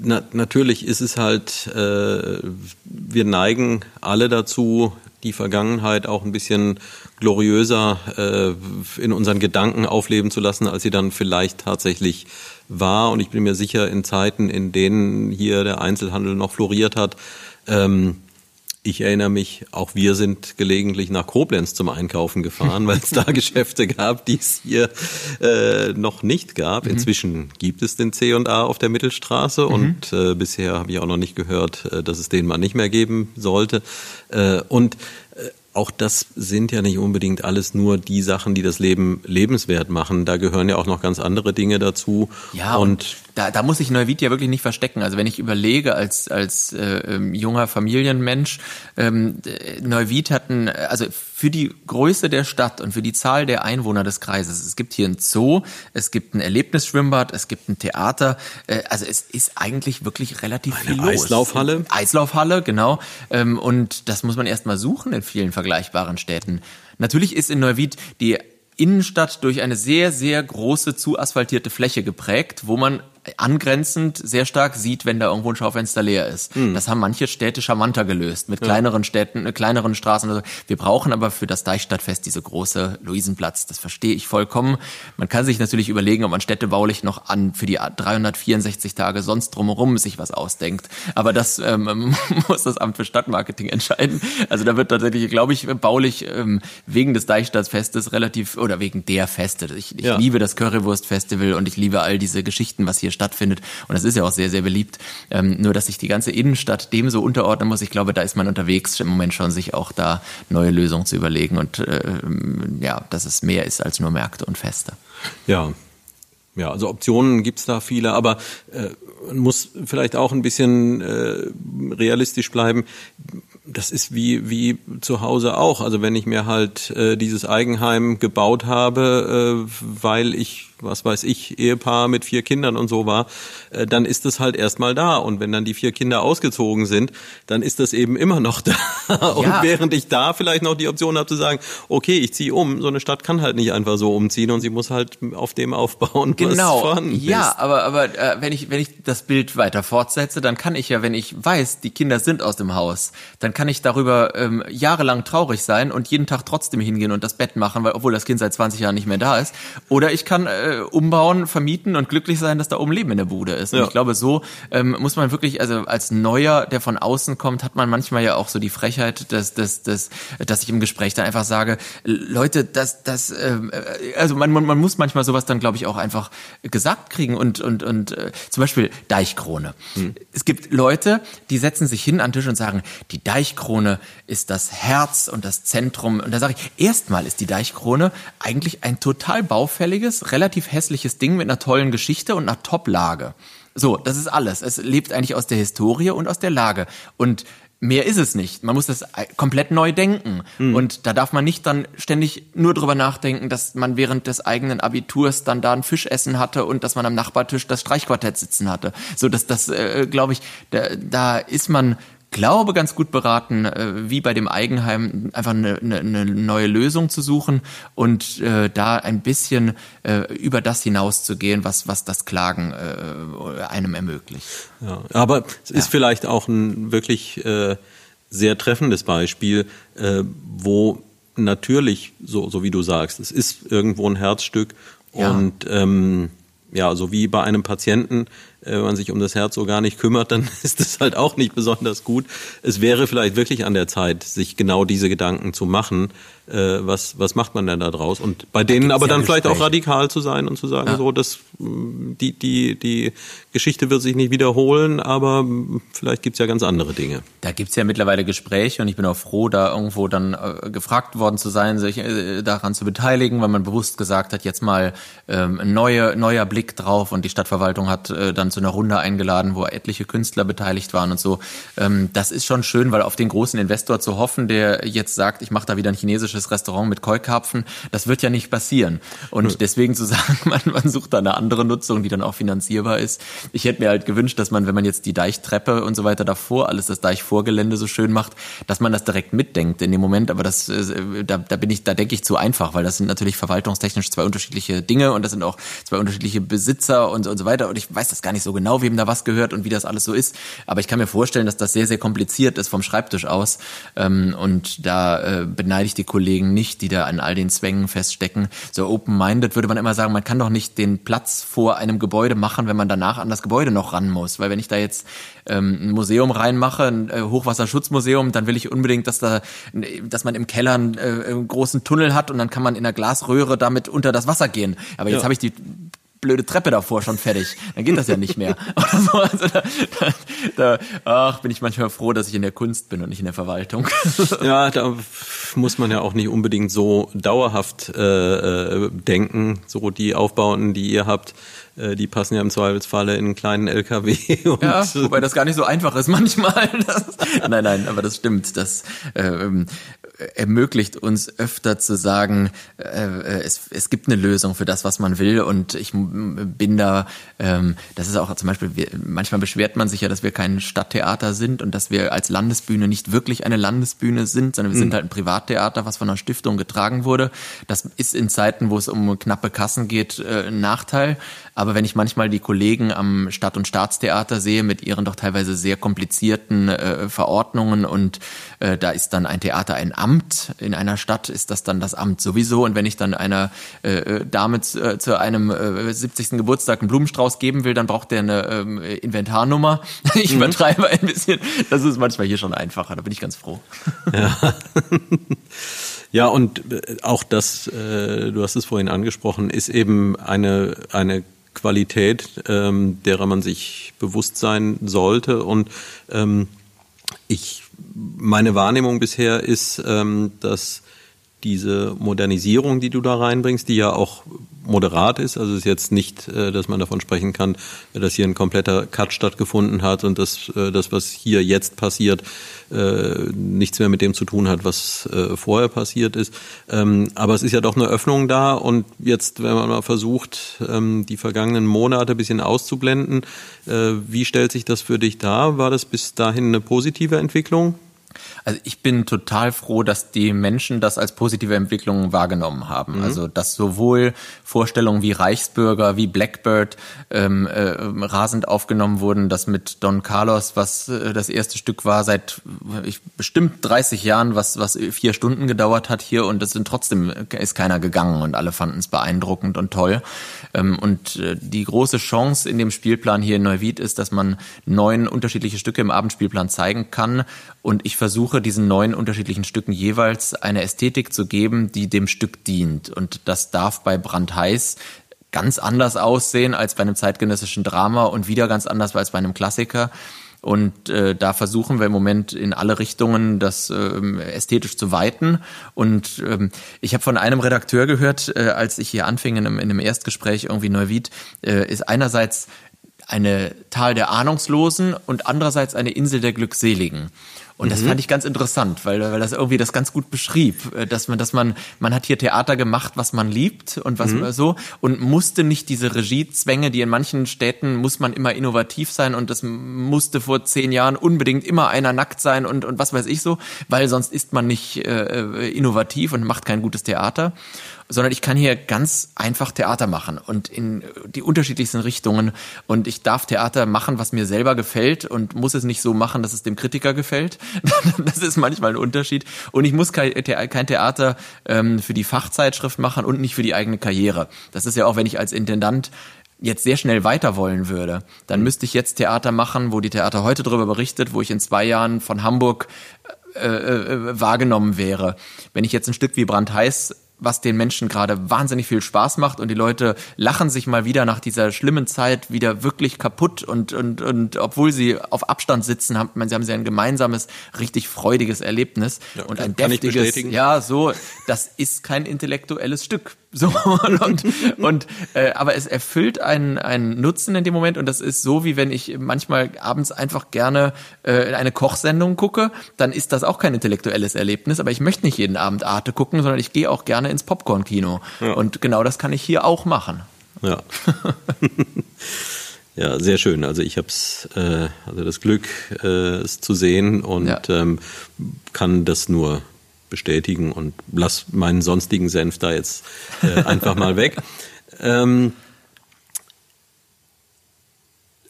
na, natürlich ist es halt, äh, wir neigen alle dazu, die Vergangenheit auch ein bisschen gloriöser äh, in unseren Gedanken aufleben zu lassen, als sie dann vielleicht tatsächlich war. Und ich bin mir sicher, in Zeiten, in denen hier der Einzelhandel noch floriert hat, ähm, ich erinnere mich, auch wir sind gelegentlich nach Koblenz zum Einkaufen gefahren, weil es da Geschäfte gab, die es hier äh, noch nicht gab. Mhm. Inzwischen gibt es den C&A auf der Mittelstraße mhm. und äh, bisher habe ich auch noch nicht gehört, äh, dass es den mal nicht mehr geben sollte. Äh, und auch das sind ja nicht unbedingt alles nur die Sachen, die das Leben lebenswert machen. Da gehören ja auch noch ganz andere Dinge dazu. Ja, und, da, da muss ich Neuwied ja wirklich nicht verstecken. Also wenn ich überlege, als, als äh, ähm, junger Familienmensch, ähm, Neuwied hatten, also für die Größe der Stadt und für die Zahl der Einwohner des Kreises, es gibt hier ein Zoo, es gibt ein Erlebnisschwimmbad, es gibt ein Theater, äh, also es ist eigentlich wirklich relativ Eine viel los. Eislaufhalle. Eislaufhalle, genau. Ähm, und das muss man erstmal suchen in vielen vergleichbaren Städten. Natürlich ist in Neuwied die Innenstadt durch eine sehr, sehr große zu asphaltierte Fläche geprägt, wo man angrenzend sehr stark sieht, wenn da irgendwo ein Schaufenster leer ist. Mhm. Das haben manche Städte charmanter gelöst, mit kleineren Städten, äh, kleineren Straßen. Oder so. Wir brauchen aber für das Deichstadtfest diese große Luisenplatz. Das verstehe ich vollkommen. Man kann sich natürlich überlegen, ob man städtebaulich noch an für die 364 Tage sonst drumherum sich was ausdenkt. Aber das ähm, muss das Amt für Stadtmarketing entscheiden. Also da wird tatsächlich, glaube ich, baulich ähm, wegen des Deichstadtfestes relativ oder wegen der Feste. Ich, ich ja. liebe das Currywurst-Festival und ich liebe all diese Geschichten, was hier hier stattfindet. Und das ist ja auch sehr, sehr beliebt. Ähm, nur, dass sich die ganze Innenstadt dem so unterordnen muss, ich glaube, da ist man unterwegs im Moment schon, sich auch da neue Lösungen zu überlegen und äh, ja, dass es mehr ist als nur Märkte und Feste. Ja, ja, also Optionen gibt's da viele, aber äh, man muss vielleicht auch ein bisschen äh, realistisch bleiben das ist wie, wie zu Hause auch. Also wenn ich mir halt äh, dieses Eigenheim gebaut habe, äh, weil ich was weiß ich, Ehepaar mit vier Kindern und so war, äh, dann ist es halt erstmal da. Und wenn dann die vier Kinder ausgezogen sind, dann ist das eben immer noch da. Und ja. während ich da vielleicht noch die Option habe zu sagen, okay, ich ziehe um, so eine Stadt kann halt nicht einfach so umziehen und sie muss halt auf dem aufbauen, genau. was vorhanden Ja, ist. aber, aber äh, wenn, ich, wenn ich das Bild weiter fortsetze, dann kann ich ja, wenn ich weiß, die Kinder sind aus dem Haus, dann kann ich darüber ähm, jahrelang traurig sein und jeden Tag trotzdem hingehen und das Bett machen, weil obwohl das Kind seit 20 Jahren nicht mehr da ist. Oder ich kann äh, äh, umbauen, vermieten und glücklich sein, dass da oben Leben in der Bude ist. Und ja. ich glaube, so ähm, muss man wirklich, also als Neuer, der von außen kommt, hat man manchmal ja auch so die Frechheit, dass, dass, dass, dass ich im Gespräch dann einfach sage, Leute, das, das, ähm, äh, also man, man, man muss manchmal sowas dann, glaube ich, auch einfach gesagt kriegen und, und, und äh, zum Beispiel Deichkrone. Hm. Es gibt Leute, die setzen sich hin an den Tisch und sagen, die Deichkrone ist das Herz und das Zentrum. Und da sage ich, erstmal ist die Deichkrone eigentlich ein total baufälliges, relativ hässliches Ding mit einer tollen Geschichte und einer Top-Lage. So, das ist alles. Es lebt eigentlich aus der Historie und aus der Lage. Und mehr ist es nicht. Man muss das komplett neu denken. Mhm. Und da darf man nicht dann ständig nur drüber nachdenken, dass man während des eigenen Abiturs dann da ein Fischessen hatte und dass man am Nachbartisch das Streichquartett sitzen hatte. So, dass das, äh, glaube ich, da, da ist man glaube, ganz gut beraten, äh, wie bei dem Eigenheim, einfach eine, eine, neue Lösung zu suchen und äh, da ein bisschen äh, über das hinauszugehen, was, was das Klagen äh, einem ermöglicht. Ja, aber es ist ja. vielleicht auch ein wirklich äh, sehr treffendes Beispiel, äh, wo natürlich, so, so wie du sagst, es ist irgendwo ein Herzstück ja. und ähm, ja, so wie bei einem Patienten, wenn man sich um das Herz so gar nicht kümmert, dann ist das halt auch nicht besonders gut. Es wäre vielleicht wirklich an der Zeit, sich genau diese Gedanken zu machen, äh, was, was macht man denn da draus? Und bei denen aber dann vielleicht auch radikal zu sein und zu sagen, ja. so, dass die, die, die Geschichte wird sich nicht wiederholen, aber vielleicht gibt's ja ganz andere Dinge. Da gibt's ja mittlerweile Gespräche und ich bin auch froh, da irgendwo dann äh, gefragt worden zu sein, sich äh, daran zu beteiligen, weil man bewusst gesagt hat, jetzt mal ähm, ein neue, neuer Blick drauf und die Stadtverwaltung hat äh, dann zu einer Runde eingeladen, wo etliche Künstler beteiligt waren und so. Ähm, das ist schon schön, weil auf den großen Investor zu hoffen, der jetzt sagt, ich mache da wieder ein chinesisches Restaurant mit Keukarpfen, das wird ja nicht passieren. Und deswegen zu sagen, man, man sucht da eine andere Nutzung, die dann auch finanzierbar ist. Ich hätte mir halt gewünscht, dass man, wenn man jetzt die Deichtreppe und so weiter davor, alles das Deichvorgelände so schön macht, dass man das direkt mitdenkt in dem Moment. Aber das, äh, da, da bin ich, da denke ich zu einfach, weil das sind natürlich verwaltungstechnisch zwei unterschiedliche Dinge und das sind auch zwei unterschiedliche Besitzer und, und so weiter. Und ich weiß das gar nicht so genau, wem da was gehört und wie das alles so ist. Aber ich kann mir vorstellen, dass das sehr, sehr kompliziert ist vom Schreibtisch aus. Ähm, und da äh, beneide ich die Kollegen Kollegen nicht, die da an all den Zwängen feststecken. So open-minded würde man immer sagen, man kann doch nicht den Platz vor einem Gebäude machen, wenn man danach an das Gebäude noch ran muss. Weil wenn ich da jetzt ähm, ein Museum reinmache, ein äh, Hochwasserschutzmuseum, dann will ich unbedingt, dass da, dass man im Keller einen, äh, einen großen Tunnel hat und dann kann man in der Glasröhre damit unter das Wasser gehen. Aber jetzt ja. habe ich die blöde Treppe davor schon fertig. Dann geht das ja nicht mehr. so. also da, da, da, ach, bin ich manchmal froh, dass ich in der Kunst bin und nicht in der Verwaltung. ja, da muss man ja auch nicht unbedingt so dauerhaft äh, äh, denken. So die Aufbauten, die ihr habt, äh, die passen ja im Zweifelsfalle in einen kleinen LKW. Ja, wobei das gar nicht so einfach ist manchmal. Das, nein, nein, aber das stimmt. Das ähm, ermöglicht uns öfter zu sagen, äh, äh, es, es gibt eine Lösung für das, was man will. Und ich bin da, ähm, das ist auch zum Beispiel, wir, manchmal beschwert man sich ja, dass wir kein Stadttheater sind und dass wir als Landesbühne nicht wirklich eine Landesbühne sind, sondern wir sind mhm. halt ein Privattheater, was von einer Stiftung getragen wurde. Das ist in Zeiten, wo es um knappe Kassen geht, äh, ein Nachteil. Aber wenn ich manchmal die Kollegen am Stadt- und Staatstheater sehe mit ihren doch teilweise sehr komplizierten äh, Verordnungen und äh, da ist dann ein Theater ein Amt, in einer Stadt ist das dann das Amt sowieso und wenn ich dann einer äh, äh Dame zu, äh, zu einem äh, 70. Geburtstag einen Blumenstrauß geben will, dann braucht der eine ähm, Inventarnummer. ich mhm. übertreibe ein bisschen. Das ist manchmal hier schon einfacher, da bin ich ganz froh. Ja. Ja, und äh, auch das, äh, du hast es vorhin angesprochen, ist eben eine, eine Qualität, ähm, derer man sich bewusst sein sollte. Und ähm, ich, meine Wahrnehmung bisher ist, ähm, dass diese Modernisierung, die du da reinbringst, die ja auch moderat ist, also ist jetzt nicht, äh, dass man davon sprechen kann, dass hier ein kompletter Cut stattgefunden hat und dass äh, das, was hier jetzt passiert, äh, nichts mehr mit dem zu tun hat, was vorher passiert ist. Ähm, aber es ist ja doch eine Öffnung da und jetzt, wenn man mal versucht, ähm, die vergangenen Monate ein bisschen auszublenden, wie stellt sich das für dich dar? War das bis dahin eine positive Entwicklung? Also ich bin total froh, dass die Menschen das als positive Entwicklung wahrgenommen haben. Mhm. Also dass sowohl Vorstellungen wie Reichsbürger, wie Blackbird ähm, äh, rasend aufgenommen wurden, dass mit Don Carlos, was äh, das erste Stück war, seit ich, bestimmt 30 Jahren, was, was vier Stunden gedauert hat hier und es sind trotzdem ist keiner gegangen und alle fanden es beeindruckend und toll. Ähm, und äh, die große Chance in dem Spielplan hier in Neuwied ist, dass man neun unterschiedliche Stücke im Abendspielplan zeigen kann und ich versuche diesen neun unterschiedlichen Stücken jeweils eine Ästhetik zu geben, die dem Stück dient. Und das darf bei Brandheiß ganz anders aussehen als bei einem zeitgenössischen Drama und wieder ganz anders als bei einem Klassiker. Und äh, da versuchen wir im Moment in alle Richtungen das ähm, ästhetisch zu weiten. Und ähm, ich habe von einem Redakteur gehört, äh, als ich hier anfing in einem, in einem Erstgespräch irgendwie Neuwied, äh, ist einerseits eine Tal der Ahnungslosen und andererseits eine Insel der Glückseligen. Und das mhm. fand ich ganz interessant, weil, weil das irgendwie das ganz gut beschrieb, äh, dass man, dass man, man hat hier Theater gemacht, was man liebt und was mhm. so und musste nicht diese Regiezwänge, die in manchen Städten muss man immer innovativ sein und das musste vor zehn Jahren unbedingt immer einer nackt sein und, und was weiß ich so, weil sonst ist man nicht äh, innovativ und macht kein gutes Theater sondern ich kann hier ganz einfach Theater machen und in die unterschiedlichsten Richtungen. Und ich darf Theater machen, was mir selber gefällt und muss es nicht so machen, dass es dem Kritiker gefällt. das ist manchmal ein Unterschied. Und ich muss kein, Theater ähm, für die Fachzeitschrift machen und nicht für die eigene Karriere. Das ist ja auch, wenn ich als Intendant jetzt sehr schnell weiter wollen würde, dann mhm. müsste ich jetzt Theater machen, wo die Theater heute darüber berichtet, wo ich in zwei Jahren von Hamburg äh, äh, wahrgenommen wäre. Wenn ich jetzt ein Stück wie Brandheiß was den Menschen gerade wahnsinnig viel Spaß macht. Und die Leute lachen sich mal wieder nach dieser schlimmen Zeit wieder wirklich kaputt und und und obwohl sie auf Abstand sitzen, haben man sie haben sie ein gemeinsames richtig freudiges Erlebnis ja, und ein deftiges ja so das ist kein intellektuelles Stück so und, und äh, aber es erfüllt einen, einen Nutzen in dem Moment und das ist so, wie wenn ich manchmal abends einfach gerne äh, eine Kochsendung gucke, dann ist das auch kein intellektuelles Erlebnis, aber ich möchte nicht jeden Abend Arte gucken, sondern ich gehe auch gerne ins Popcorn-Kino. Ja. Und genau das kann ich hier auch machen. Ja. Ja, sehr schön. Also ich habe es, äh, also das Glück, äh, es zu sehen und ja. ähm, kann das nur bestätigen und lass meinen sonstigen Senf da jetzt äh, einfach mal weg. Ähm,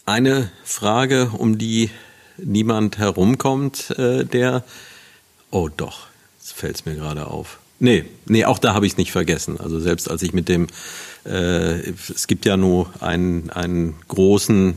eine Frage, um die niemand herumkommt, äh, der, oh doch, jetzt fällt es mir gerade auf. Nee, nee, auch da habe ich es nicht vergessen. Also selbst als ich mit dem, äh, es gibt ja nur einen, einen großen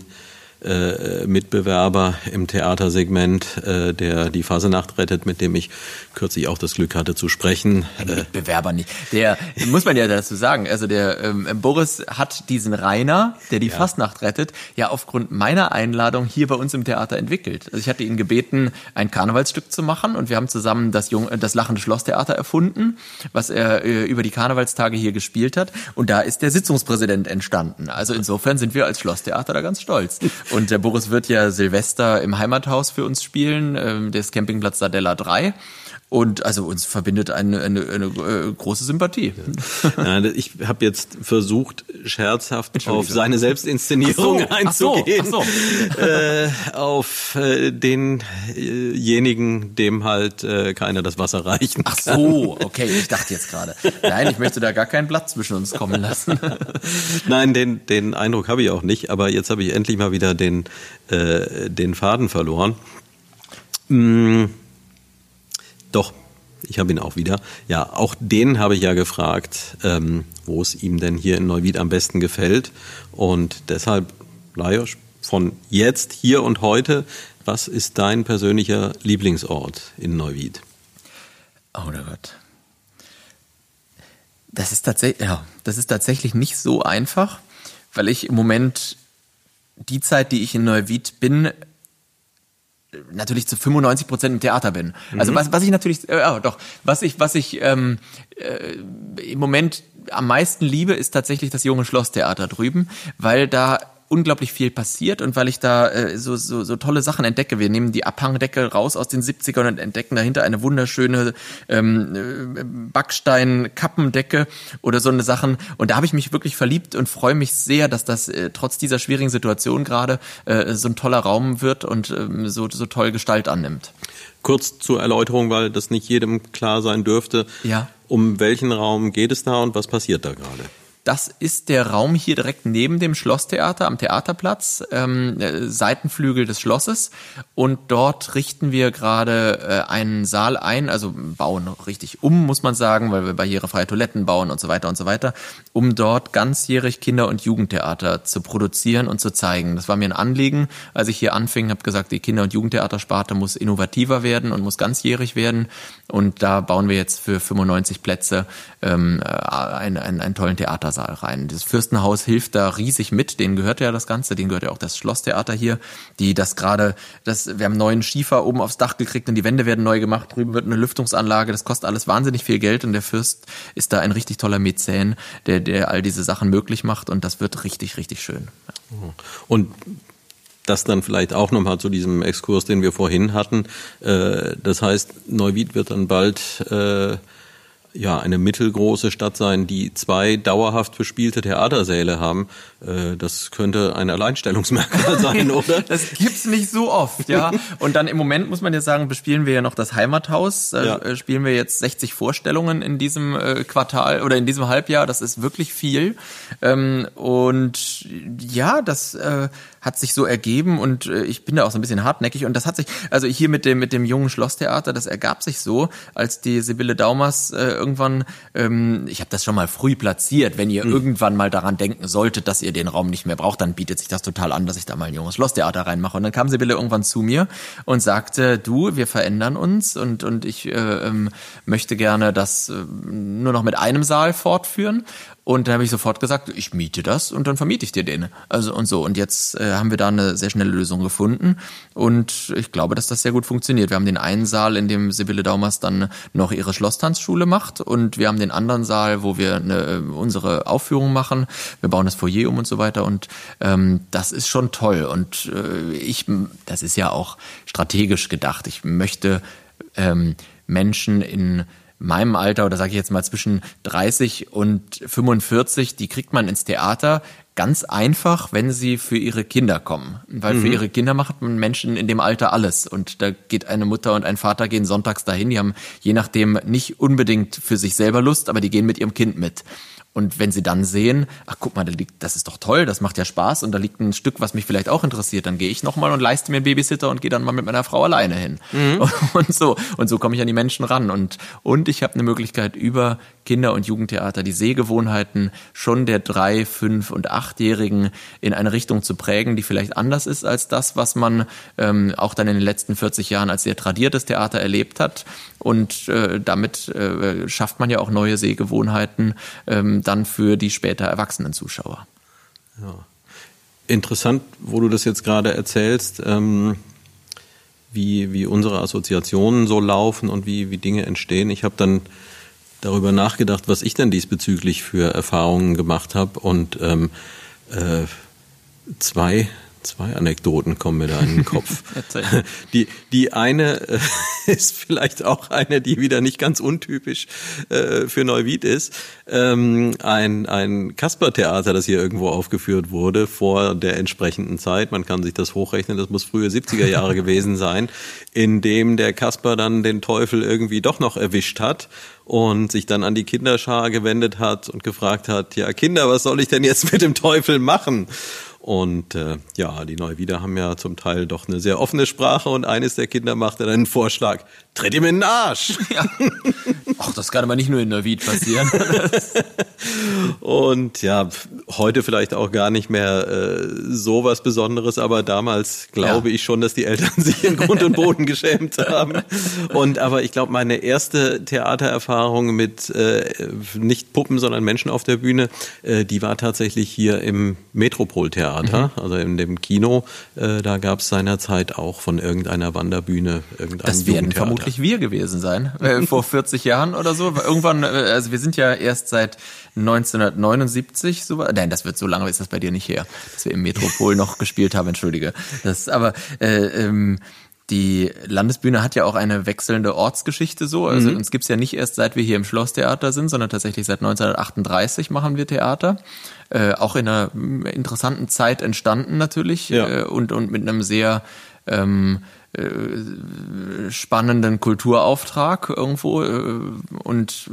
äh, Mitbewerber im Theatersegment, äh, der die Fasenacht rettet, mit dem ich kürzlich auch das Glück hatte zu sprechen. Ein äh, Mitbewerber nicht. Der muss man ja dazu sagen. Also der ähm, Boris hat diesen Rainer, der die ja. Fastnacht rettet, ja aufgrund meiner Einladung hier bei uns im Theater entwickelt. Also ich hatte ihn gebeten, ein Karnevalsstück zu machen und wir haben zusammen das, Jung, das Lachende Schlosstheater erfunden, was er äh, über die Karnevalstage hier gespielt hat. Und da ist der Sitzungspräsident entstanden. Also insofern sind wir als Schlosstheater da ganz stolz. Und der Boris wird ja Silvester im Heimathaus für uns spielen, äh, des Campingplatz Sadella 3. Und also uns verbindet eine, eine, eine äh, große Sympathie. Ja. ich habe jetzt versucht, scherzhaft auf seine Selbstinszenierung so, einzugehen. So, so. Äh, auf äh, denjenigen, dem halt äh, keiner das Wasser reichen. Ach so, okay, ich dachte jetzt gerade. Nein, ich möchte da gar keinen Platz zwischen uns kommen lassen. Nein, den, den Eindruck habe ich auch nicht, aber jetzt habe ich endlich mal wieder den, äh, den Faden verloren. Mmh doch, ich habe ihn auch wieder. Ja, auch den habe ich ja gefragt, ähm, wo es ihm denn hier in Neuwied am besten gefällt. Und deshalb, Lajos, von jetzt, hier und heute, was ist dein persönlicher Lieblingsort in Neuwied? Oh Gott. Das ist tatsächlich, ja, das ist tatsächlich nicht so einfach, weil ich im Moment die Zeit, die ich in Neuwied bin, natürlich zu 95 Prozent im Theater bin. Also mhm. was, was ich natürlich, äh, ja, doch, was ich, was ich ähm, äh, im Moment am meisten liebe, ist tatsächlich das junge Schlosstheater drüben, weil da unglaublich viel passiert und weil ich da äh, so, so, so tolle Sachen entdecke. Wir nehmen die Abhangdecke raus aus den 70ern und entdecken dahinter eine wunderschöne ähm, äh, Backstein-Kappendecke oder so eine Sachen. Und da habe ich mich wirklich verliebt und freue mich sehr, dass das äh, trotz dieser schwierigen Situation gerade äh, so ein toller Raum wird und äh, so, so toll Gestalt annimmt. Kurz zur Erläuterung, weil das nicht jedem klar sein dürfte. Ja. Um welchen Raum geht es da und was passiert da gerade? Das ist der Raum hier direkt neben dem Schlosstheater am Theaterplatz, ähm, äh, Seitenflügel des Schlosses. Und dort richten wir gerade äh, einen Saal ein, also bauen richtig um, muss man sagen, weil wir barrierefreie Toiletten bauen und so weiter und so weiter, um dort ganzjährig Kinder- und Jugendtheater zu produzieren und zu zeigen. Das war mir ein Anliegen, als ich hier anfing, habe gesagt, die Kinder- und Jugendtheatersparte muss innovativer werden und muss ganzjährig werden. Und da bauen wir jetzt für 95 Plätze ähm, äh, einen, einen, einen tollen Theater Theatersaal rein. Das Fürstenhaus hilft da riesig mit, denen gehört ja das Ganze, denen gehört ja auch das Schlosstheater hier, die das gerade, das, wir haben neuen Schiefer oben aufs Dach gekriegt und die Wände werden neu gemacht, drüben wird eine Lüftungsanlage, das kostet alles wahnsinnig viel Geld und der Fürst ist da ein richtig toller Mäzen, der, der all diese Sachen möglich macht und das wird richtig, richtig schön. Und das dann vielleicht auch nochmal zu diesem Exkurs, den wir vorhin hatten. Äh, das heißt, Neuwied wird dann bald äh, ja, eine mittelgroße Stadt sein, die zwei dauerhaft bespielte Theatersäle haben. Äh, das könnte ein Alleinstellungsmerkmal sein, oder? das gibt's nicht so oft, ja. Und dann im Moment muss man ja sagen, bespielen wir ja noch das Heimathaus. Da ja. Äh, spielen wir jetzt 60 Vorstellungen in diesem äh, Quartal oder in diesem Halbjahr. Das ist wirklich viel. Ähm, und ja, das hat sich so ergeben und ich bin da auch so ein bisschen hartnäckig. Und das hat sich, also hier mit dem, mit dem jungen Schlosstheater, das ergab sich so, als die Sibylle Daumers irgendwann, ähm, ich habe das schon mal früh platziert, wenn ihr mhm. irgendwann mal daran denken solltet, dass ihr den Raum nicht mehr braucht, dann bietet sich das total an, dass ich da mal ein junges Schlosstheater reinmache. Und dann kam Sibylle irgendwann zu mir und sagte, du, wir verändern uns und, und ich äh, ähm, möchte gerne das äh, nur noch mit einem Saal fortführen. Und da habe ich sofort gesagt, ich miete das und dann vermiete ich dir den. Also und so. Und jetzt äh, haben wir da eine sehr schnelle Lösung gefunden. Und ich glaube, dass das sehr gut funktioniert. Wir haben den einen Saal, in dem Sibylle Daumers dann noch ihre Schlosstanzschule macht. Und wir haben den anderen Saal, wo wir eine, äh, unsere Aufführung machen. Wir bauen das Foyer um und so weiter. Und ähm, das ist schon toll. Und äh, ich, das ist ja auch strategisch gedacht. Ich möchte ähm, Menschen in meinem Alter oder sage ich jetzt mal zwischen 30 und 45, die kriegt man ins Theater ganz einfach, wenn sie für ihre Kinder kommen. Weil mhm. für ihre Kinder macht man Menschen in dem Alter alles. Und da geht eine Mutter und ein Vater gehen sonntags dahin. Die haben je nachdem nicht unbedingt für sich selber Lust, aber die gehen mit ihrem Kind mit. Und wenn sie dann sehen, ach guck mal, da liegt, das ist doch toll, das macht ja Spaß und da liegt ein Stück, was mich vielleicht auch interessiert, dann gehe ich nochmal und leiste mir einen Babysitter und gehe dann mal mit meiner Frau alleine hin. Mhm. Und so. Und so komme ich an die Menschen ran. Und, und ich habe eine Möglichkeit, über Kinder- und Jugendtheater die Sehgewohnheiten schon der drei, fünf und achtjährigen in eine Richtung zu prägen, die vielleicht anders ist als das, was man ähm, auch dann in den letzten 40 Jahren als sehr tradiertes Theater erlebt hat. Und äh, damit äh, schafft man ja auch neue Sehgewohnheiten ähm, dann für die später erwachsenen Zuschauer. Ja. Interessant, wo du das jetzt gerade erzählst. Ähm wie, wie unsere Assoziationen so laufen und wie, wie Dinge entstehen. Ich habe dann darüber nachgedacht, was ich denn diesbezüglich für Erfahrungen gemacht habe und ähm, äh, zwei Zwei Anekdoten kommen mir da in den Kopf. die, die eine äh, ist vielleicht auch eine, die wieder nicht ganz untypisch äh, für Neuwied ist. Ähm, ein ein Kasper-Theater, das hier irgendwo aufgeführt wurde vor der entsprechenden Zeit. Man kann sich das hochrechnen, das muss frühe 70er Jahre gewesen sein, in dem der Kasper dann den Teufel irgendwie doch noch erwischt hat und sich dann an die Kinderschar gewendet hat und gefragt hat, ja Kinder, was soll ich denn jetzt mit dem Teufel machen? Und äh, ja, die Neuwieder haben ja zum Teil doch eine sehr offene Sprache und eines der Kinder machte dann einen Vorschlag, tritt ihm in den Arsch. Ja. Ach, das kann aber nicht nur in Neuwied passieren. und ja, heute vielleicht auch gar nicht mehr äh, so was Besonderes, aber damals glaube ja. ich schon, dass die Eltern sich in Grund und Boden geschämt haben. Und aber ich glaube, meine erste Theatererfahrung mit äh, nicht Puppen, sondern Menschen auf der Bühne, äh, die war tatsächlich hier im Metropoltheater. Theater, mhm. also in dem Kino, äh, da gab es seinerzeit auch von irgendeiner Wanderbühne irgendein Das werden vermutlich wir gewesen sein, äh, vor 40 Jahren oder so. Irgendwann, äh, also wir sind ja erst seit 1979, so, nein, das wird so lange, ist das bei dir nicht her, dass wir im Metropol noch gespielt haben, entschuldige. Das, aber äh, ähm, die Landesbühne hat ja auch eine wechselnde Ortsgeschichte so. Also mhm. uns gibt's ja nicht erst seit wir hier im Schlosstheater sind, sondern tatsächlich seit 1938 machen wir Theater. Äh, auch in einer interessanten Zeit entstanden natürlich ja. äh, und, und mit einem sehr ähm, äh, spannenden Kulturauftrag irgendwo äh, und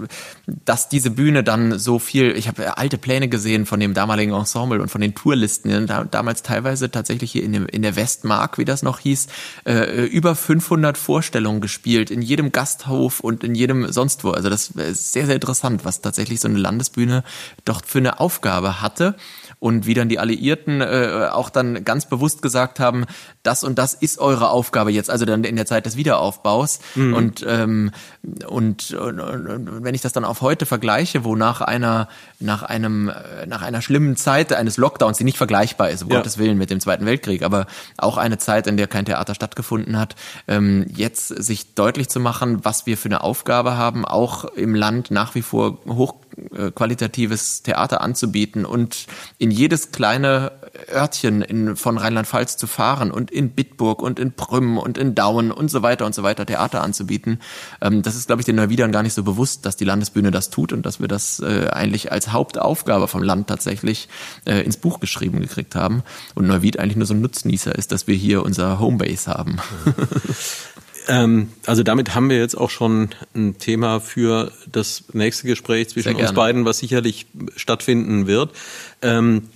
dass diese Bühne dann so viel, ich habe alte Pläne gesehen von dem damaligen Ensemble und von den Tourlisten, da, damals teilweise tatsächlich hier in, der Westmark, wie das noch hieß, äh, über 500 Vorstellungen gespielt, in jedem Gasthof und in jedem sonst wo. Also das ist sehr, sehr interessant, was tatsächlich so eine Landesbühne doch für eine Aufgabe hatte und wie dann die Alliierten äh, auch dann ganz bewusst gesagt haben, das und das ist eure Aufgabe jetzt, also dann in der Zeit des Wiederaufbaus. Mhm. Und, ähm, und, und, und wenn ich das dann auf heute vergleiche, wo nach einer, nach einem, äh, nach einer schlimmen Zeit eines Lockdowns, die nicht vergleichbar ist, um ja. Gottes Willen mit dem Zweiten Weltkrieg, aber auch eine Zeit, in der kein Theater stattgefunden hat, ähm, jetzt sich deutlich zu machen, was wir für eine Aufgabe haben, auch im Land nach wie vor hochqualitatives Theater anzubieten und in jedes kleine Örtchen in, von Rheinland-Pfalz zu fahren und in Bitburg und in Prüm und in Dauen und so weiter und so weiter Theater anzubieten. Ähm, das ist, glaube ich, den Neuwiedern gar nicht so bewusst, dass die Landesbühne das tut und dass wir das äh, eigentlich als Hauptaufgabe vom Land tatsächlich äh, ins Buch geschrieben gekriegt haben. Und Neuwied eigentlich nur so ein Nutznießer ist, dass wir hier unser Homebase haben. Ähm, also damit haben wir jetzt auch schon ein Thema für das nächste Gespräch zwischen uns beiden, was sicherlich stattfinden wird. Ähm,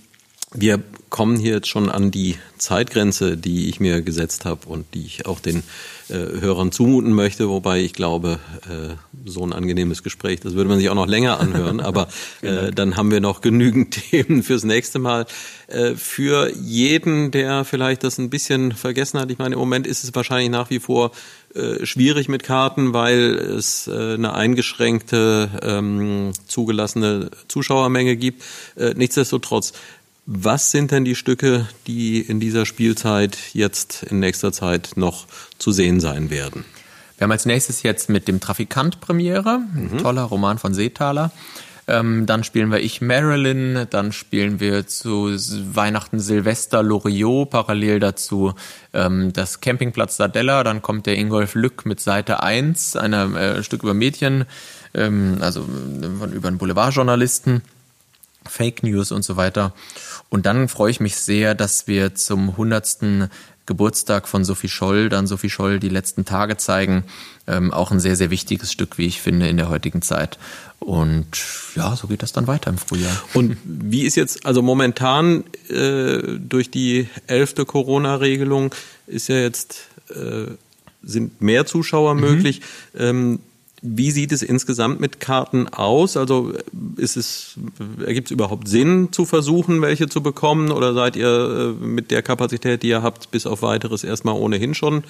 wir kommen hier jetzt schon an die Zeitgrenze, die ich mir gesetzt habe und die ich auch den äh, Hörern zumuten möchte, wobei ich glaube, äh, so ein angenehmes Gespräch, das würde man sich auch noch länger anhören, aber äh, dann haben wir noch genügend Themen fürs nächste Mal. Äh, für jeden, der vielleicht das ein bisschen vergessen hat, ich meine, im Moment ist es wahrscheinlich nach wie vor äh, schwierig mit Karten, weil es äh, eine eingeschränkte ähm, zugelassene Zuschauermenge gibt. Äh, nichtsdestotrotz, was sind denn die Stücke, die in dieser Spielzeit jetzt in nächster Zeit noch zu sehen sein werden? Wir haben als nächstes jetzt mit dem Trafikant Premiere, ein mhm. toller Roman von Seethaler. Ähm, dann spielen wir Ich Marilyn, dann spielen wir zu Weihnachten Silvester Loriot, parallel dazu ähm, das Campingplatz Sardella, dann kommt der Ingolf Lück mit Seite 1, ein äh, Stück über Mädchen, ähm, also äh, über einen Boulevardjournalisten. Fake News und so weiter. Und dann freue ich mich sehr, dass wir zum 100. Geburtstag von Sophie Scholl, dann Sophie Scholl die letzten Tage zeigen. Ähm, auch ein sehr, sehr wichtiges Stück, wie ich finde, in der heutigen Zeit. Und ja, so geht das dann weiter im Frühjahr. Und wie ist jetzt, also momentan äh, durch die elfte Corona-Regelung ist ja jetzt, äh, sind mehr Zuschauer mhm. möglich. Ähm, wie sieht es insgesamt mit Karten aus? Also ist es, ergibt es überhaupt Sinn zu versuchen, welche zu bekommen? Oder seid ihr äh, mit der Kapazität, die ihr habt, bis auf weiteres erstmal ohnehin schon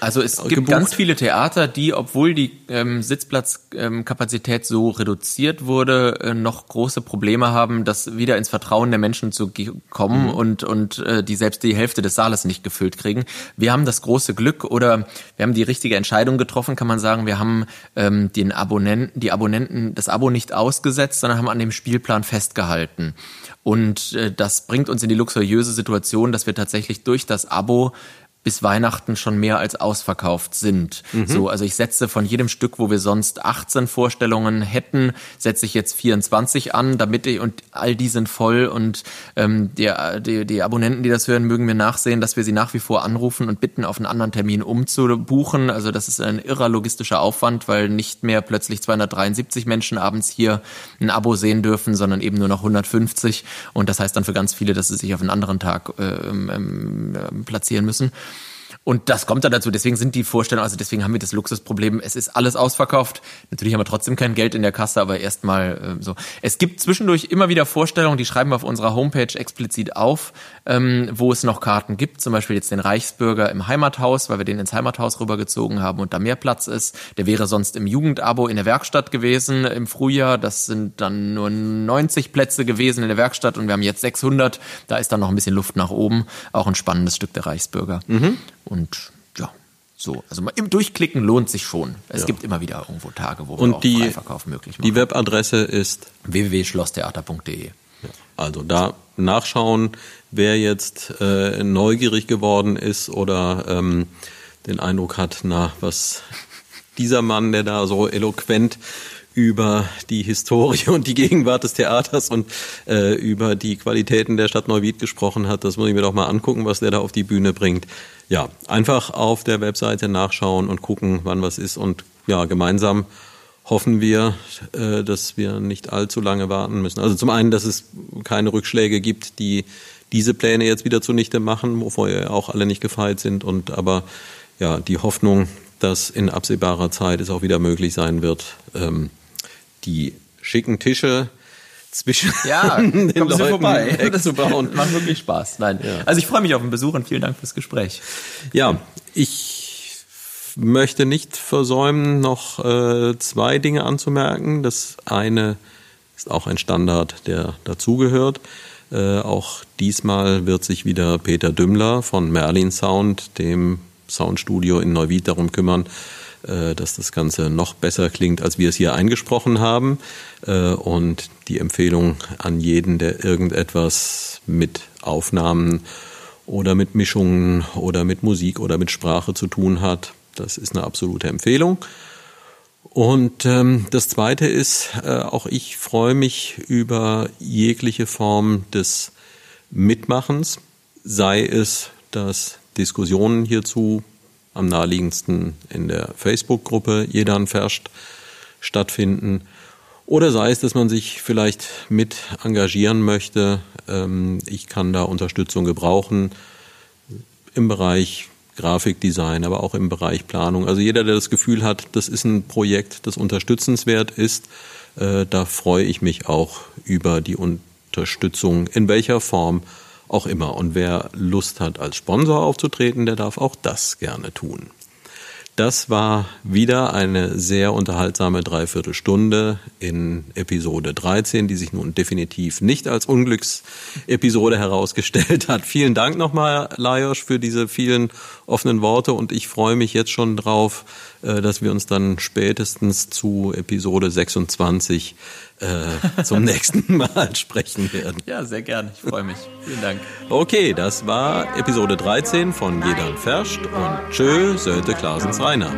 also es gibt gebucht. ganz viele Theater, die, obwohl die ähm, Sitzplatzkapazität ähm, so reduziert wurde, äh, noch große Probleme haben, das wieder ins Vertrauen der Menschen zu kommen mhm. und, und äh, die selbst die Hälfte des Saales nicht gefüllt kriegen. Wir haben das große Glück oder wir haben die richtige Entscheidung getroffen, kann man sagen. Wir haben ähm, den Abonnenten, die Abonnenten das Abo nicht ausgesetzt, sondern haben an dem Spielplan festgehalten. Und äh, das bringt uns in die luxuriöse Situation, dass wir tatsächlich durch das Abo bis Weihnachten schon mehr als ausverkauft sind. Mhm. So, also ich setze von jedem Stück, wo wir sonst 18 Vorstellungen hätten, setze ich jetzt 24 an, damit ich und all die sind voll und ähm, die, die, die Abonnenten, die das hören, mögen mir nachsehen, dass wir sie nach wie vor anrufen und bitten, auf einen anderen Termin umzubuchen. Also das ist ein irrer logistischer Aufwand, weil nicht mehr plötzlich 273 Menschen abends hier ein Abo sehen dürfen, sondern eben nur noch 150 und das heißt dann für ganz viele, dass sie sich auf einen anderen Tag äh, ähm, ähm platzieren müssen. Und das kommt dann dazu. Deswegen sind die Vorstellungen, also deswegen haben wir das Luxusproblem. Es ist alles ausverkauft. Natürlich haben wir trotzdem kein Geld in der Kasse, aber erstmal äh, so. Es gibt zwischendurch immer wieder Vorstellungen, die schreiben wir auf unserer Homepage explizit auf, ähm, wo es noch Karten gibt. Zum Beispiel jetzt den Reichsbürger im Heimathaus, weil wir den ins Heimathaus rübergezogen haben und da mehr Platz ist. Der wäre sonst im Jugendabo in der Werkstatt gewesen im Frühjahr. Das sind dann nur 90 Plätze gewesen in der Werkstatt und wir haben jetzt 600. Da ist dann noch ein bisschen Luft nach oben. Auch ein spannendes Stück der Reichsbürger. Mhm. Und ja, so. Also im Durchklicken lohnt sich schon. Es ja. gibt immer wieder irgendwo Tage, wo Und wir auch die, Freiverkauf möglich machen. Die Webadresse ist www.schlosstheater.de. Also da nachschauen, wer jetzt äh, neugierig geworden ist oder ähm, den Eindruck hat, na, was dieser Mann, der da so eloquent über die Historie und die Gegenwart des Theaters und äh, über die Qualitäten der Stadt Neuwied gesprochen hat. Das muss ich mir doch mal angucken, was der da auf die Bühne bringt. Ja, einfach auf der Webseite nachschauen und gucken, wann was ist und ja, gemeinsam hoffen wir, äh, dass wir nicht allzu lange warten müssen. Also zum einen, dass es keine Rückschläge gibt, die diese Pläne jetzt wieder zunichte machen, wovor ja auch alle nicht gefeit sind und aber ja, die Hoffnung, dass in absehbarer Zeit es auch wieder möglich sein wird, ähm, die schicken Tische zwischen ja, den Leuten vorbei. Das bauen. macht wirklich Spaß. Nein. Ja. Also ich freue mich auf den Besuch und vielen Dank fürs Gespräch. Ja, ich möchte nicht versäumen, noch äh, zwei Dinge anzumerken. Das eine ist auch ein Standard, der dazugehört. Äh, auch diesmal wird sich wieder Peter Dümmler von Merlin Sound, dem Soundstudio in Neuwied, darum kümmern, dass das Ganze noch besser klingt, als wir es hier eingesprochen haben. Äh, und die Empfehlung an jeden, der irgendetwas mit Aufnahmen oder mit Mischungen oder mit Musik oder mit Sprache zu tun hat, das ist eine absolute Empfehlung. Und ähm, das Zweite ist, äh, auch ich freue mich über jegliche Form des Mitmachens, sei es, dass Diskussionen hierzu am naheliegendsten in der Facebook-Gruppe Jedan Ferscht stattfinden. Oder sei es, dass man sich vielleicht mit engagieren möchte. Ähm, ich kann da Unterstützung gebrauchen im Bereich Grafikdesign, aber auch im Bereich Planung. Also jeder, der das Gefühl hat, das ist ein Projekt, das unterstützenswert ist, äh, da freue ich mich auch über die Unterstützung in welcher Form auch immer. Und wer Lust hat, als Sponsor aufzutreten, der darf auch das gerne tun. Das war wieder eine sehr unterhaltsame Dreiviertelstunde in Episode 13, die sich nun definitiv nicht als Unglücksepisode herausgestellt hat. Vielen Dank nochmal, Lajos, für diese vielen offenen Worte und ich freue mich jetzt schon drauf, äh, dass wir uns dann spätestens zu Episode 26 äh, zum nächsten Mal sprechen werden. Ja, sehr gern. Ich freue mich. Vielen Dank. Okay, das war Episode 13 von Jedan Ferscht und Tschö, Sölte Klasens Rainer.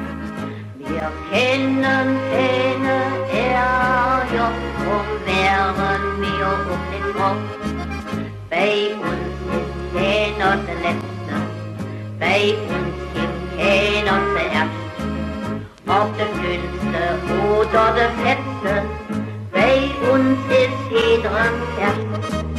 Wir kennen keine Ärger und wären wir um den Kopf. Bei uns ist keiner der Letzte, bei uns gibt keiner zuerst. Ob der Dünnste bei uns ist jeder Herr.